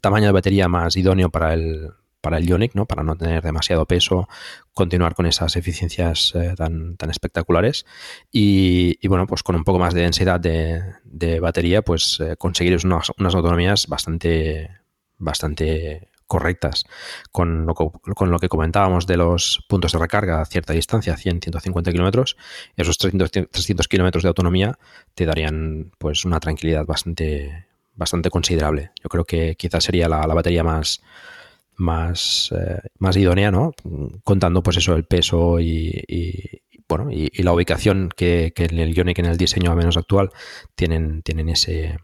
tamaño de batería más idóneo para el, para el Ionic, ¿no? Para no tener demasiado peso, continuar con esas eficiencias eh, tan, tan, espectaculares. Y, bueno, pues con un poco más de densidad de, batería, pues eh, conseguir unas, autonomías bastante, bastante correctas. Con lo, con lo, que comentábamos de los puntos de recarga a cierta distancia, 100, 150 kilómetros, esos 300, 300 kilómetros de autonomía te darían pues una tranquilidad bastante, bastante considerable. Yo creo que quizás sería la batería más más, eh, más idónea, ¿no? Contando, pues eso, el peso y, bueno, y, la ubicación que, en el Ionic, en el diseño a menos actual, tienen, tienen ese,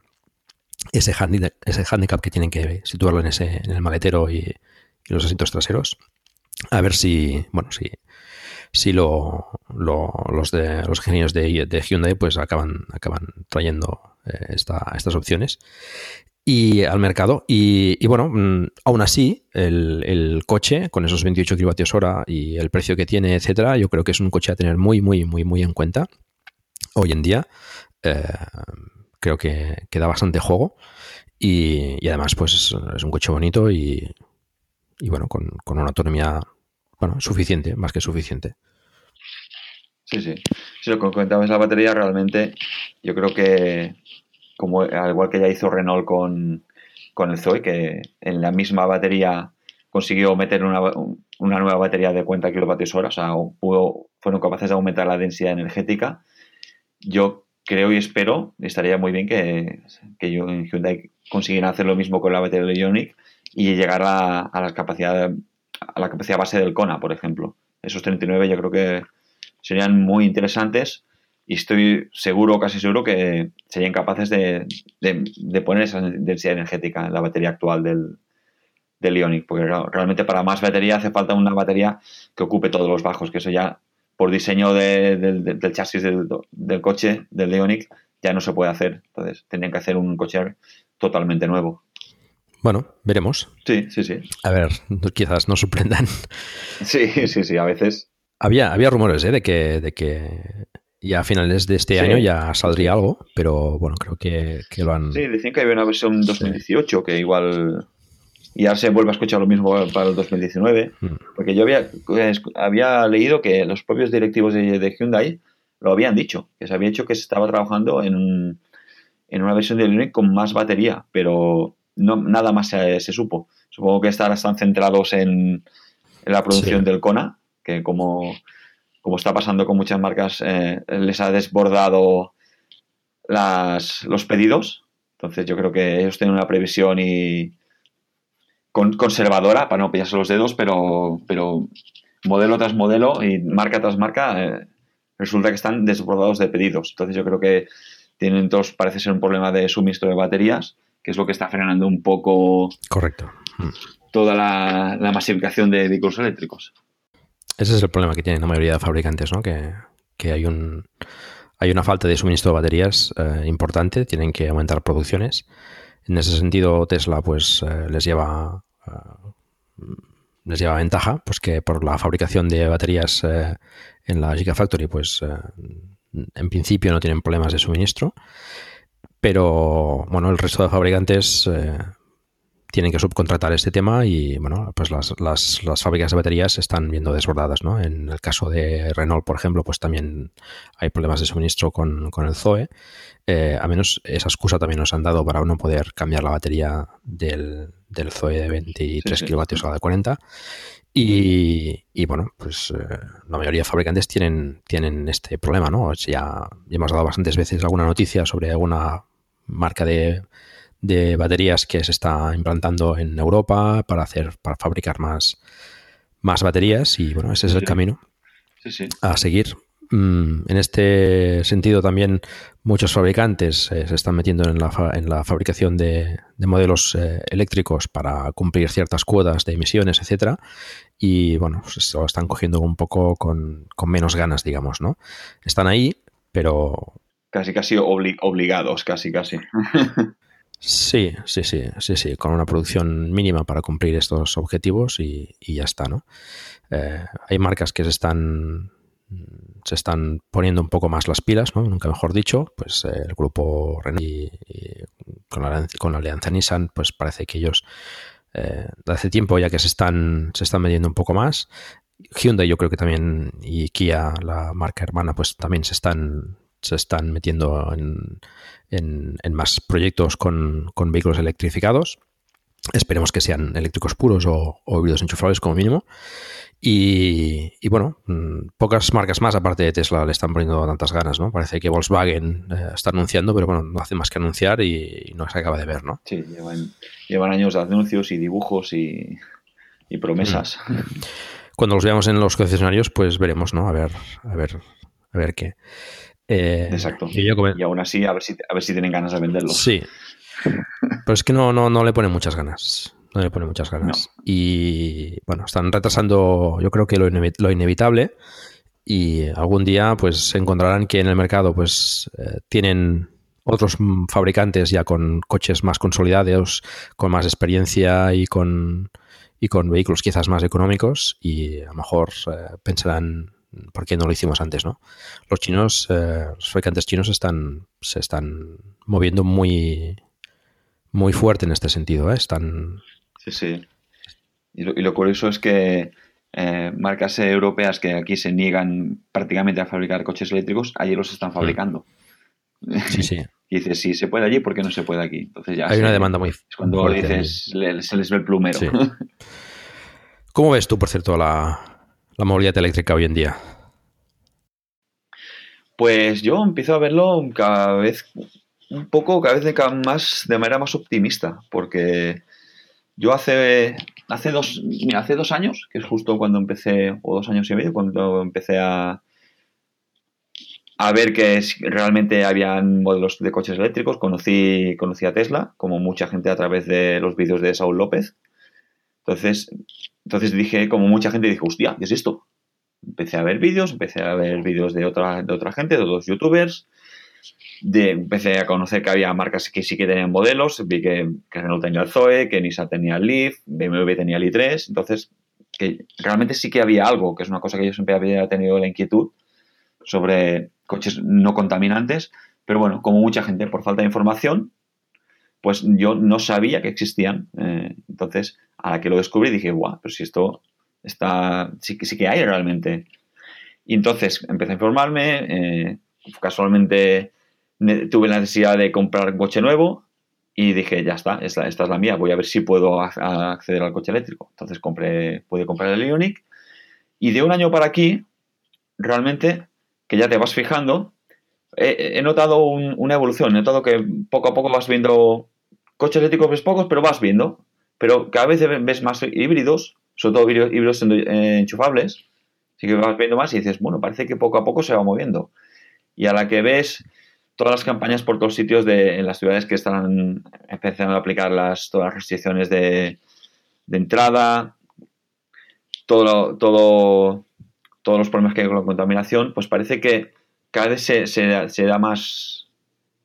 ese, handicap, ese handicap que tienen que situarlo en, ese, en el maletero y, los asientos traseros. A ver si, bueno, si, si lo, los, de, los ingenieros de, Hyundai pues acaban, acaban trayendo eh, estas opciones y al mercado. Y, bueno, mm, aún así, el, coche, con esos 28 kilovatios hora y el precio que tiene, etcétera, yo creo que es un coche a tener muy, muy, muy, muy en cuenta hoy en día. Eh, creo que, que, da bastante juego. Y, además, pues es un coche bonito y, bueno, con, una autonomía bueno, suficiente, más que suficiente. Sí, sí. Si lo que comentabas la batería, realmente yo creo que, como al igual que ya hizo Renault con, el Zoe, que en la misma batería consiguió meter una, nueva batería de 40 kilovatios hora, o sea, fueron capaces de aumentar la densidad energética. Yo creo y espero, estaría muy bien que, que Hyundai consiguiera hacer lo mismo con la batería de Ioniq y llegar a, a, la capacidad a la capacidad base del Kona, por ejemplo. Esos 39 yo creo que serían muy interesantes y estoy seguro, casi seguro, que serían capaces de, poner esa densidad energética en la batería actual del, del Ionic, porque realmente para más batería hace falta una batería que ocupe todos los bajos, que eso ya por diseño del chasis del, coche, del Ionic, ya no se puede hacer. Entonces, tendrían que hacer un coche totalmente nuevo. Bueno, veremos. Sí, sí, sí. A ver, quizás nos sorprendan. Sí, sí, sí, a veces. Había, había rumores ¿eh? de, que, de que ya a finales de este año ya saldría algo, pero bueno, creo que, lo han... Sí, decían que había una versión 2018 que igual... Y ahora se vuelve a escuchar lo mismo para el 2019, mm. porque yo había, había leído que los propios directivos de, Hyundai lo habían dicho, que se había dicho que se estaba trabajando en, en una versión de Ioniq con más batería, pero no, nada más se, supo. Supongo que están centrados en, la producción del Kona, que como como está pasando con muchas marcas, eh, les ha desbordado las, los pedidos. Entonces yo creo que ellos tienen una previsión y conservadora para no pillarse los dedos, pero, pero modelo tras modelo y marca tras marca eh, resulta que están desbordados de pedidos. Entonces yo creo que tienen todos, parece ser un problema de suministro de baterías, que es lo que está frenando un poco Correcto. toda la, la masificación de vehículos eléctricos. Ese es el problema que tienen la mayoría de fabricantes, ¿no? Que, hay un hay una falta de suministro de baterías eh, importante, tienen que aumentar producciones. En ese sentido, Tesla pues eh, les lleva eh, les lleva ventaja, pues que por la fabricación de baterías en la Gigafactory, pues en principio no tienen problemas de suministro. Pero bueno, el resto de fabricantes tienen que subcontratar este tema y bueno, pues las, las, las, fábricas de baterías se están viendo desbordadas, ¿no? En el caso de Renault, por ejemplo, pues también hay problemas de suministro con, el Zoe. Eh, a menos esa excusa también nos han dado para no poder cambiar la batería del, del Zoe de 23 kilovatios a la de 40. Y, y, bueno, pues eh, la mayoría de fabricantes tienen, tienen este problema, ¿no? Ya, ya hemos dado bastantes veces alguna noticia sobre alguna marca de de baterías que se está implantando en Europa para hacer, para fabricar más, más baterías y bueno, ese es el camino a seguir. Mm, en este sentido también muchos fabricantes eh, se están metiendo en la, en la fabricación de, modelos eh, eléctricos para cumplir ciertas cuotas de emisiones, etcétera, y bueno, pues lo están cogiendo un poco con, menos ganas, digamos, ¿no? Están ahí, pero casi casi obligados, casi casi. Sí, sí, sí, sí, sí, con una producción mínima para cumplir estos objetivos y, ya está, ¿no? Eh, hay marcas que se están se están poniendo un poco más las pilas, ¿no? Nunca mejor dicho, pues eh, el grupo Renault y, con, la, con, la, alianza Nissan, pues parece que ellos eh, hace tiempo ya que se están se están metiendo un poco más. Hyundai yo creo que también y Kia, la marca hermana, pues también se están se están metiendo en, en, más proyectos con, vehículos electrificados. Esperemos que sean eléctricos puros o, híbridos enchufables como mínimo. Y, bueno, mm, pocas marcas más aparte de Tesla le están poniendo tantas ganas, ¿no? Parece que Volkswagen eh, está anunciando, pero bueno, no hace más que anunciar y, no se acaba de ver, ¿no? Sí, llevan, años de anuncios y dibujos y, promesas. Mm. Cuando los veamos en los concesionarios, pues veremos, ¿no? A ver, a ver, a ver qué. Eh, Exacto. Y, aún así, a ver, si, a ver si tienen ganas de venderlos. Sí. Pero es que no, no, no le pone muchas ganas. No le pone muchas ganas. Y bueno, están retrasando, yo creo que lo, lo, inevitable. Y algún día, pues se encontrarán que en el mercado, pues eh, tienen otros fabricantes ya con coches más consolidados, con más experiencia y con, y con vehículos quizás más económicos. Y a lo mejor eh, pensarán, ¿por qué no lo hicimos antes, no? Los chinos, eh, los fabricantes chinos están, se están moviendo muy, muy fuerte en este sentido, ¿eh? Están... Sí, sí. Y lo, curioso es que eh, marcas europeas que aquí se niegan prácticamente a fabricar coches eléctricos, allí los están fabricando. Sí, sí. y dices, si se puede allí, ¿por qué no se puede aquí? Entonces ya Hay una demanda muy Es cuando dices, se les ve el plumero. ¿Cómo ves tú, por cierto, la, la movilidad eléctrica hoy en día? Pues yo empiezo a verlo cada vez un poco, cada vez de, más, de manera más optimista, porque yo hace, hace, dos, hace dos años, que es justo cuando empecé, o dos años y medio, cuando empecé a, a ver que realmente habían modelos de coches eléctricos, conocí, conocí a Tesla, como mucha gente a través de los vídeos de Saúl López. Entonces, entonces dije, como mucha gente, dije, hostia, ¿qué es esto? Empecé a ver vídeos, empecé a ver vídeos de otra, de otra gente, de otros youtubers, de, empecé a conocer que había marcas que sí que tenían modelos, vi que, Renault tenía el Zoe, que Nissan tenía el Leaf, BMW tenía el i3, entonces que realmente sí que había algo, que es una cosa que yo siempre había tenido la inquietud sobre coches no contaminantes, pero bueno, como mucha gente, por falta de información, pues yo no sabía que existían. Eh, entonces, a la que lo descubrí dije, guau, pero si esto está, sí, sí que hay realmente. Y entonces empecé a informarme, eh, casualmente tuve la necesidad de comprar un coche nuevo y dije, ya está, esta, es la mía, voy a ver si puedo acceder al coche eléctrico. Entonces compré, pude comprar el Ionic y de un año para aquí, realmente, que ya te vas fijando, he, notado una evolución, he notado que poco a poco vas viendo coches eléctricos, ves pocos, pero vas viendo, pero cada vez ves más híbridos, sobre todo híbridos enchufables, así que vas viendo más y dices, bueno, parece que poco a poco se va moviendo. Y a la que ves todas las campañas por todos sitios de, en las ciudades que están empezando a aplicar las, todas las restricciones de, entrada, todo, todos los problemas que hay con la contaminación, pues parece que cada vez se, da más,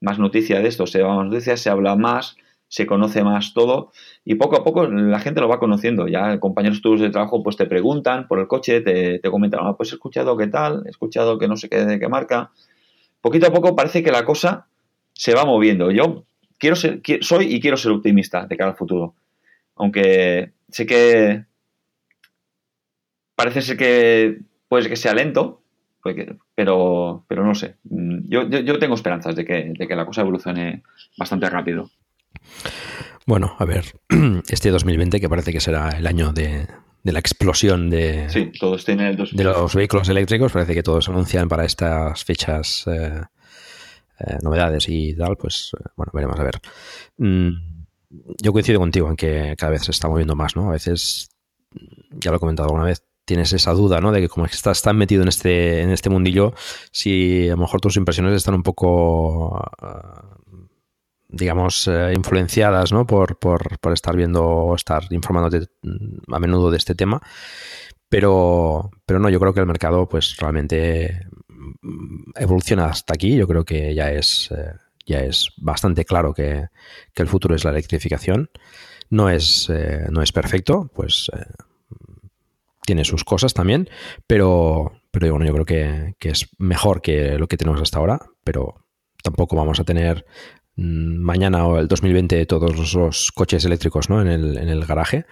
más noticia de esto, se da más noticia, se habla más, se conoce más todo y poco a poco la gente lo va conociendo. Ya compañeros tuyos de trabajo pues te preguntan por el coche, te, te comentan, ah, pues he escuchado qué tal, he escuchado que no sé qué de qué marca poquito a poco parece que la cosa se va moviendo. Yo quiero ser, soy y quiero ser optimista de cara al futuro. Aunque sé que parece ser que puede que sea lento, pero, pero no sé. Yo, yo, tengo esperanzas de que, de que la cosa evolucione bastante rápido. Bueno, a ver, este 2020 que parece que será el año de, de la explosión de, todos tienen de los vehículos eléctricos. Parece que todos anuncian para estas fechas eh, eh, novedades y tal. Pues eh, bueno, veremos a ver. Mm, yo coincido contigo en que cada vez se está moviendo más, ¿no? A veces, ya lo he comentado alguna vez, tienes esa duda, ¿no? De que como estás tan metido en este, en este mundillo, si a lo mejor tus impresiones están un poco digamos, eh, influenciadas ¿no? por, por, por, estar viendo o estar informándote mm, a menudo de este tema. Pero, pero no, yo creo que el mercado pues realmente mm, evoluciona hasta aquí. Yo creo que ya es, eh, ya es bastante claro que, que, el futuro es la electrificación. No es, eh, no es perfecto, pues tiene sus cosas también, pero, pero bueno, yo creo que, que es mejor que lo que tenemos hasta ahora, pero tampoco vamos a tener Mm, mañana o el 2020 todos los coches eléctricos ¿no? en, el, en el garaje.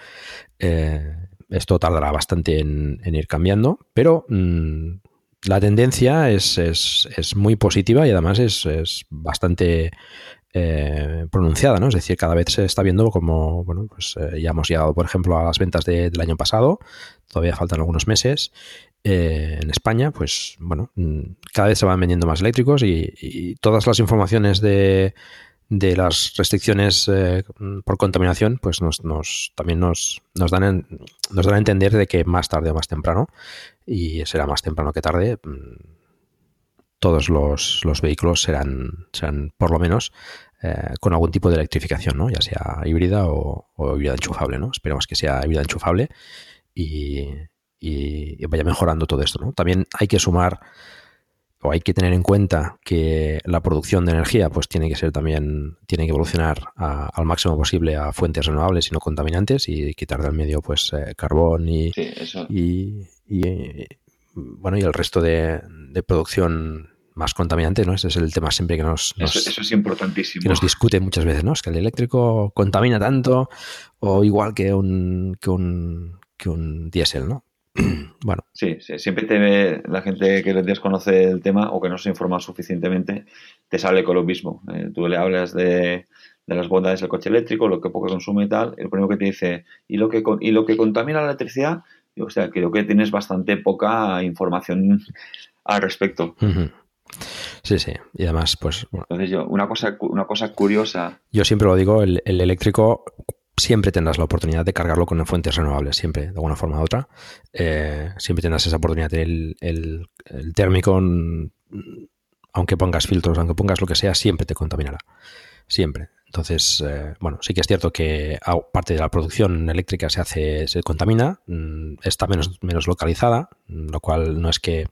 Eh, esto tardará bastante en, ir cambiando, pero mm, la tendencia es, es, es, muy positiva y además es, es bastante eh, pronunciada, ¿no? Es decir, cada vez se está viendo como, bueno, pues eh, ya hemos llegado, por ejemplo, a las ventas del año pasado, todavía faltan algunos meses. en España, pues bueno, mm, cada vez se van vendiendo más eléctricos y, todas las informaciones de, de las restricciones eh, por contaminación, pues nos, nos también nos, nos, dan nos dan a entender de que más tarde o más temprano, y será más temprano que tarde, mm, todos los, vehículos serán, serán por lo menos eh, con algún tipo de electrificación, ¿no? Ya sea híbrida o, híbrida enchufable, ¿no? Esperemos que sea híbrida enchufable y, y, vaya mejorando todo esto, ¿no? También hay que sumar o hay que tener en cuenta que la producción de energía pues tiene que ser también tiene que evolucionar al máximo posible a fuentes renovables y no contaminantes y quitar del medio pues eh, carbón y, y, bueno y el resto de, producción más contaminante, ¿no? Ese es el tema siempre que nos, eso, es importantísimo. Que nos discute muchas veces, ¿no? Es que el eléctrico contamina tanto o igual que un, que un, que un diésel, ¿no? bueno. Sí, siempre te, la gente que desconoce el tema o que no se informa suficientemente te sale con lo mismo. Eh, tú le hablas de, las bondades del coche eléctrico, lo que poco consume y tal, el primero que te dice, ¿y lo que, y lo que contamina la electricidad? o sea, creo que tienes bastante poca información al respecto. Sí, sí. Y además, pues. Entonces, yo, una cosa, una cosa curiosa. Yo siempre lo digo, el, el eléctrico, siempre tendrás la oportunidad de cargarlo con fuentes renovables, siempre, de alguna forma u otra. Eh, siempre tendrás esa oportunidad. El, el, térmico, aunque pongas filtros, aunque pongas lo que sea, siempre te contaminará. Siempre. Entonces, eh, bueno, sí que es cierto que parte de la producción eléctrica se hace, se contamina, mm, está menos, menos localizada, lo cual no es que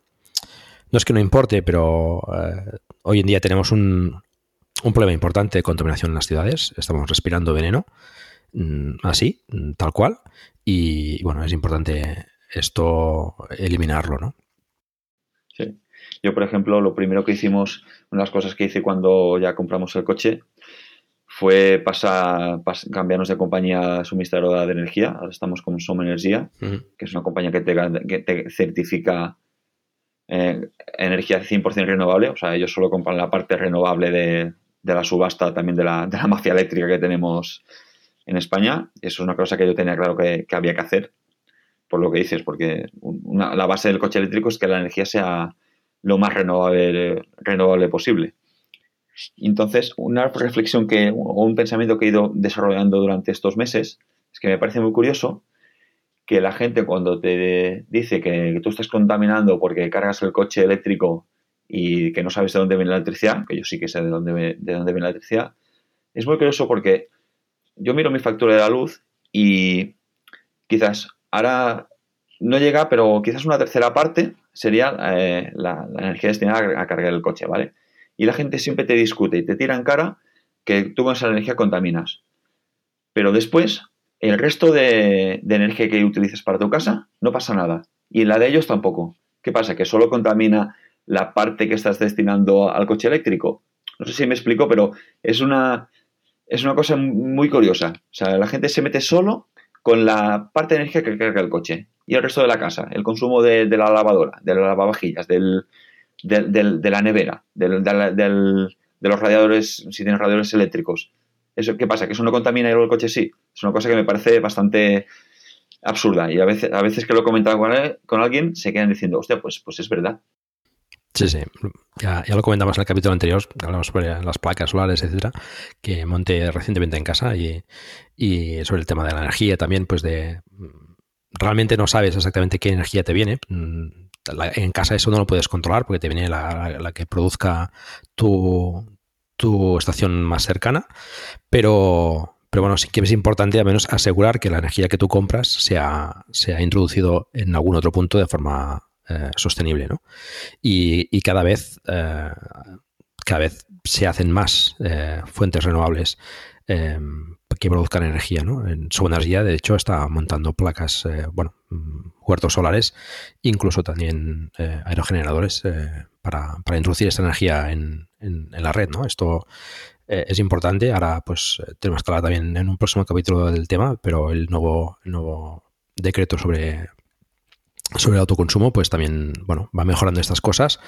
no es que no importe, pero eh, hoy en día tenemos un, un problema importante de contaminación en las ciudades. Estamos respirando veneno Mm, así, mm, tal cual. Y bueno, es importante esto eliminarlo, ¿no? Sí. Yo, por ejemplo, lo primero que hicimos, una de las cosas que hice cuando ya compramos el coche, fue pasar, cambiarnos de compañía suministradora de energía. Ahora estamos con Som Energía, que es una compañía que te, certifica eh, energía 100% renovable. O sea, ellos solo compran la parte renovable de, la subasta también de la, de la mafia eléctrica que tenemos en España. Eso es una cosa que yo tenía claro que, había que hacer, por lo que dices, porque la base del coche eléctrico es que la energía sea lo más renovable, renovable posible. Entonces, una reflexión que, o un pensamiento que he ido desarrollando durante estos meses es que me parece muy curioso que la gente cuando te dice que, tú estás contaminando porque cargas el coche eléctrico y que no sabes de dónde viene la electricidad, que yo sí que sé de dónde, de dónde viene la electricidad, es muy curioso porque yo miro mi factura de la luz y quizás ahora no llega, pero quizás una tercera parte sería eh, la, energía destinada a, cargar el coche, ¿vale? Y la gente siempre te discute y te tira en cara que tú con esa energía contaminas. Pero después, el resto de, de energía que utilizas para tu casa no pasa nada. Y la de ellos tampoco. ¿Qué pasa? ¿Que solo contamina la parte que estás destinando al coche eléctrico? No sé si me explico, pero es una, es una cosa muy curiosa. O sea, la gente se mete solo con la parte de energía que carga el coche y el resto de la casa, el consumo de, la lavadora, de las lavavajillas, del, de la nevera, de los radiadores, si tienes radiadores eléctricos. Eso, ¿Qué pasa? ¿Que eso no contamina y luego el coche sí? Es una cosa que me parece bastante absurda y a veces, a veces que lo he comentado con, con alguien se quedan diciendo, hostia, pues, pues es verdad. Sí, sí. Ya, lo comentamos en el capítulo anterior, hablamos sobre las placas solares, etcétera, que monté recientemente en casa y, sobre el tema de la energía también, pues de realmente no sabes exactamente qué energía te viene. En casa eso no lo puedes controlar porque te viene la, que produzca tu, tu estación más cercana, pero, pero bueno, sí que es importante al menos asegurar que la energía que tú compras se ha, se ha introducido en algún otro punto de forma eh, sostenible, ¿no? Y, cada vez eh, cada vez se hacen más eh, fuentes renovables que produzcan energía, ¿no? En su energía, de hecho, está montando placas, bueno, mm, huertos solares, incluso también aerogeneradores para, introducir esta energía en, la red, ¿no? Esto es importante. Ahora, pues, tenemos que hablar también en un próximo capítulo del tema, pero el nuevo decreto sobre sobre el autoconsumo, pues también, bueno, va mejorando estas cosas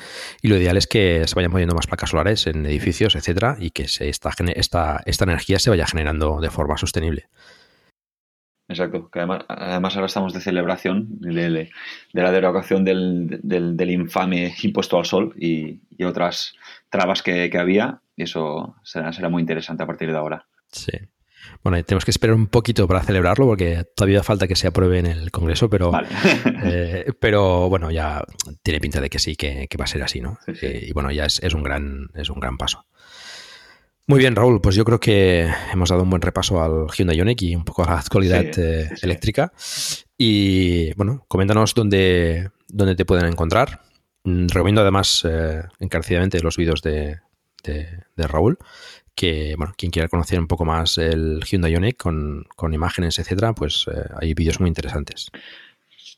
y lo ideal es que se vayan poniendo más placas solares en edificios, etcétera, y que se, esta, esta, esta energía se vaya generando de forma sostenible. Exacto, que además, además ahora estamos de celebración de, la derogación del, del, infame impuesto al sol y, otras trabas que, que, había, y eso será, será muy interesante a partir de ahora. Sí. Bueno, tenemos que esperar un poquito para celebrarlo porque todavía falta que se apruebe en el Congreso, pero, eh, pero bueno, ya tiene pinta de que sí, que, va a ser así, ¿no? Eh, y bueno, ya es, un gran, es un gran paso. Muy bien, Raúl, pues yo creo que hemos dado un buen repaso al Hyundai Ioniq y un poco a la actualidad eh, eléctrica. Y bueno, coméntanos dónde, dónde te pueden encontrar. Mm, recomiendo además encarecidamente los vídeos de, Raúl, que bueno, quien quiera conocer un poco más el Hyundai Ioniq con, con imágenes, etcétera, pues eh, hay vídeos muy interesantes.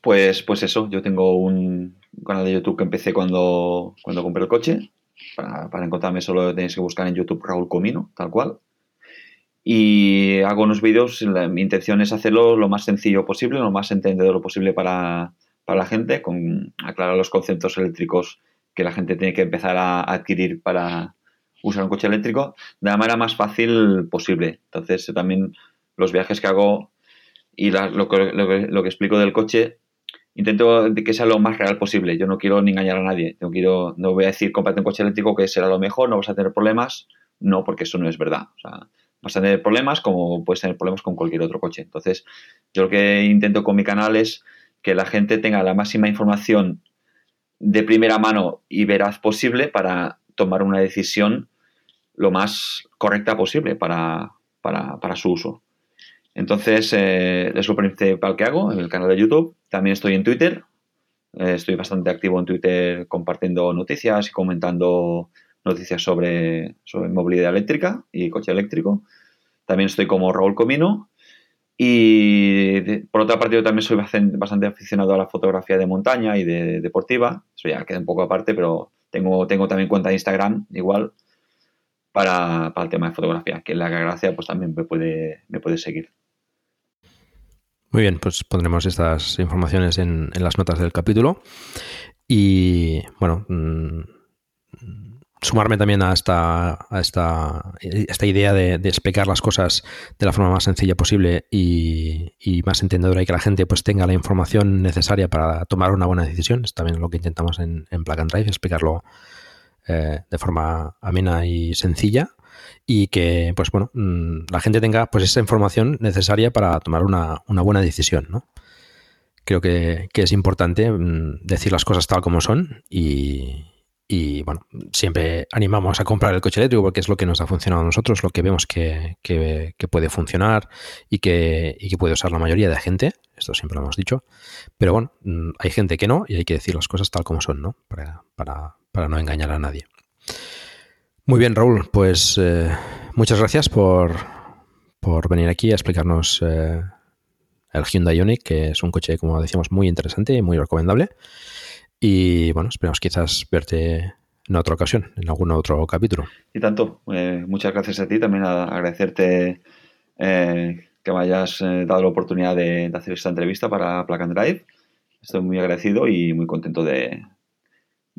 Pues, pues eso, yo tengo un canal de YouTube que empecé cuando, cuando compré el coche. Para, para encontrarme solo tenéis que buscar en YouTube Raúl Comino, tal cual. Y hago unos vídeos, mi intención es hacerlo lo más sencillo posible, lo más entendedor posible para, para la gente, con aclarar los conceptos eléctricos que la gente tiene que empezar a adquirir para usar un coche eléctrico de la manera más fácil posible. Entonces, también los viajes que hago y lo, que, lo, que, explico del coche, intento que sea lo más real posible. Yo no quiero ni engañar a nadie. No, quiero, no voy a decir, cómprate un coche eléctrico que será lo mejor, no vas a tener problemas. No, porque eso no es verdad. O sea, vas a tener problemas como puedes tener problemas con cualquier otro coche. Entonces, yo lo que intento con mi canal es que la gente tenga la máxima información de primera mano y veraz posible para tomar una decisión lo más correcta posible para, su uso. Entonces, eh, es lo principal que hago en el canal de YouTube. También estoy en Twitter. Eh, estoy bastante activo en Twitter compartiendo noticias y comentando noticias sobre, sobre movilidad eléctrica y coche eléctrico. También estoy como Raúl Comino y por otra parte, yo también soy bastante, aficionado a la fotografía de montaña y de, deportiva. Eso ya queda un poco aparte, pero tengo, tengo también cuenta de Instagram igual para, el tema de fotografía, que la gracia pues también me puede, me puede seguir. Muy bien, pues pondremos estas informaciones en, en las notas del capítulo. Y bueno, mm, sumarme también a esta, a esta, esta idea de, explicar las cosas de la forma más sencilla posible y, más entendedora y que la gente pues tenga la información necesaria para tomar una buena decisión. Es también lo que intentamos en, en Plug Drive, explicarlo eh, de forma amena y sencilla y que pues bueno mm, la gente tenga pues esa información necesaria para tomar una, una buena decisión, ¿no? Creo que, que es importante mm, decir las cosas tal como son y, y bueno, siempre animamos a comprar el coche eléctrico porque es lo que nos ha funcionado a nosotros, lo que vemos que, puede funcionar y que, y que, puede usar la mayoría de gente. Esto siempre lo hemos dicho. Pero bueno, mm, hay gente que no y hay que decir las cosas tal como son, ¿no? Para, no engañar a nadie. Muy bien, Raúl, pues eh, muchas gracias por, por, venir aquí a explicarnos eh, el Hyundai Ioniq, que es un coche, como decíamos, muy interesante y muy recomendable. Y bueno, esperamos quizás verte en otra ocasión, en algún otro capítulo. Y tanto. Eh, muchas gracias a ti. También a agradecerte que me hayas dado la oportunidad de, hacer esta entrevista para Plug and Drive. Estoy muy agradecido y muy contento de,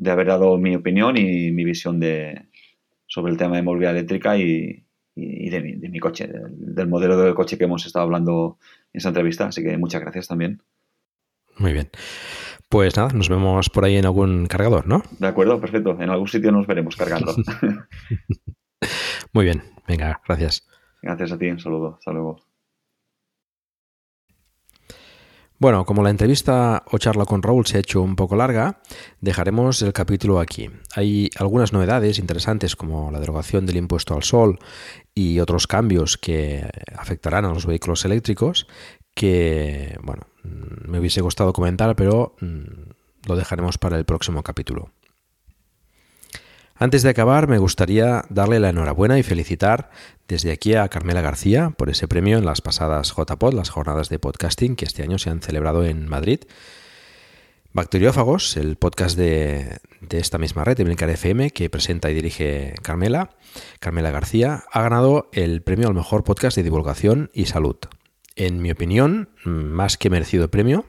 haber dado mi opinión y mi visión de, sobre el tema de movilidad eléctrica y, de, mi, coche, del, del modelo del coche que hemos estado hablando en esta entrevista. Así que muchas gracias también. Muy bien. Pues nada, nos vemos por ahí en algún cargador, ¿no? De acuerdo, perfecto. En algún sitio nos veremos cargando. Muy bien, venga, gracias. Gracias a ti, un saludo. Hasta luego. Bueno, como la entrevista o charla con Raúl se ha hecho un poco larga, dejaremos el capítulo aquí. Hay algunas novedades interesantes como la derogación del impuesto al sol y otros cambios que afectarán a los vehículos eléctricos que, bueno, mm, me hubiese gustado comentar, pero mm, lo dejaremos para el próximo capítulo. Antes de acabar, me gustaría darle la enhorabuena y felicitar desde aquí a Carmela García por ese premio en las pasadas JPod, las jornadas de podcasting que este año se han celebrado en Madrid. Bacteriófagos, el podcast de, esta misma red, Emilcar FM, que presenta y dirige Carmela, Carmela García, ha ganado el premio al mejor podcast de divulgación y salud en mi opinión, más que merecido premio.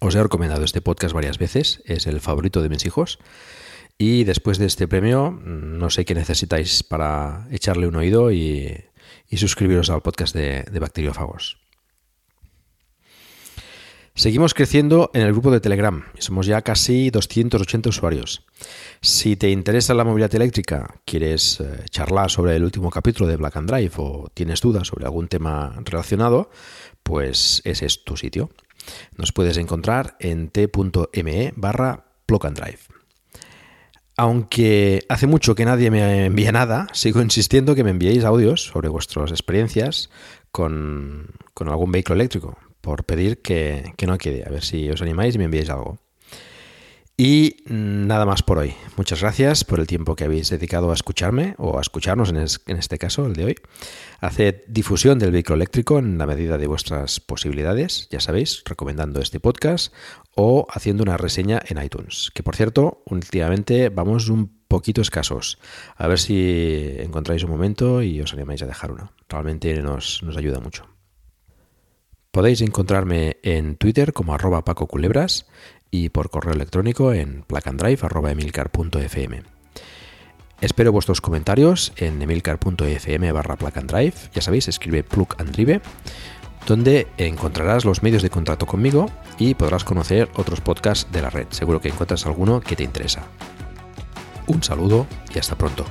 Os he recomendado este podcast varias veces, es el favorito de mis hijos. Y después de este premio, no sé qué necesitáis para echarle un oído y, suscribiros al podcast de, de Bacteriófagos. Seguimos creciendo en el grupo de Telegram. Somos ya casi 280 usuarios. Si te interesa la movilidad eléctrica, quieres eh, charlar sobre el último capítulo de Black and Drive o tienes dudas sobre algún tema relacionado, pues ese es tu sitio. Nos puedes encontrar en t.me barra. Aunque hace mucho que nadie me envía nada, sigo insistiendo que me enviéis audios sobre vuestras experiencias con, algún vehículo eléctrico, por pedir que, que no quede, a ver si os animáis y me enviáis algo. Y nada más por hoy. Muchas gracias por el tiempo que habéis dedicado a escucharme o a escucharnos en, este caso, el de hoy. Haced difusión del vehículo eléctrico en la medida de vuestras posibilidades, ya sabéis, recomendando este podcast o haciendo una reseña en iTunes. Que por cierto, últimamente vamos un poquito escasos. A ver si encontráis un momento y os animáis a dejar uno. Realmente nos, nos ayuda mucho. Podéis encontrarme en Twitter como arroba Paco Culebras y por correo electrónico en placandrive.emilcar.fm. Espero vuestros comentarios en emilcar.fm barra placandrive, ya sabéis, escribe plug donde encontrarás los medios de contacto conmigo y podrás conocer otros podcasts de la red. Seguro que encuentras alguno que te interesa. Un saludo y hasta pronto.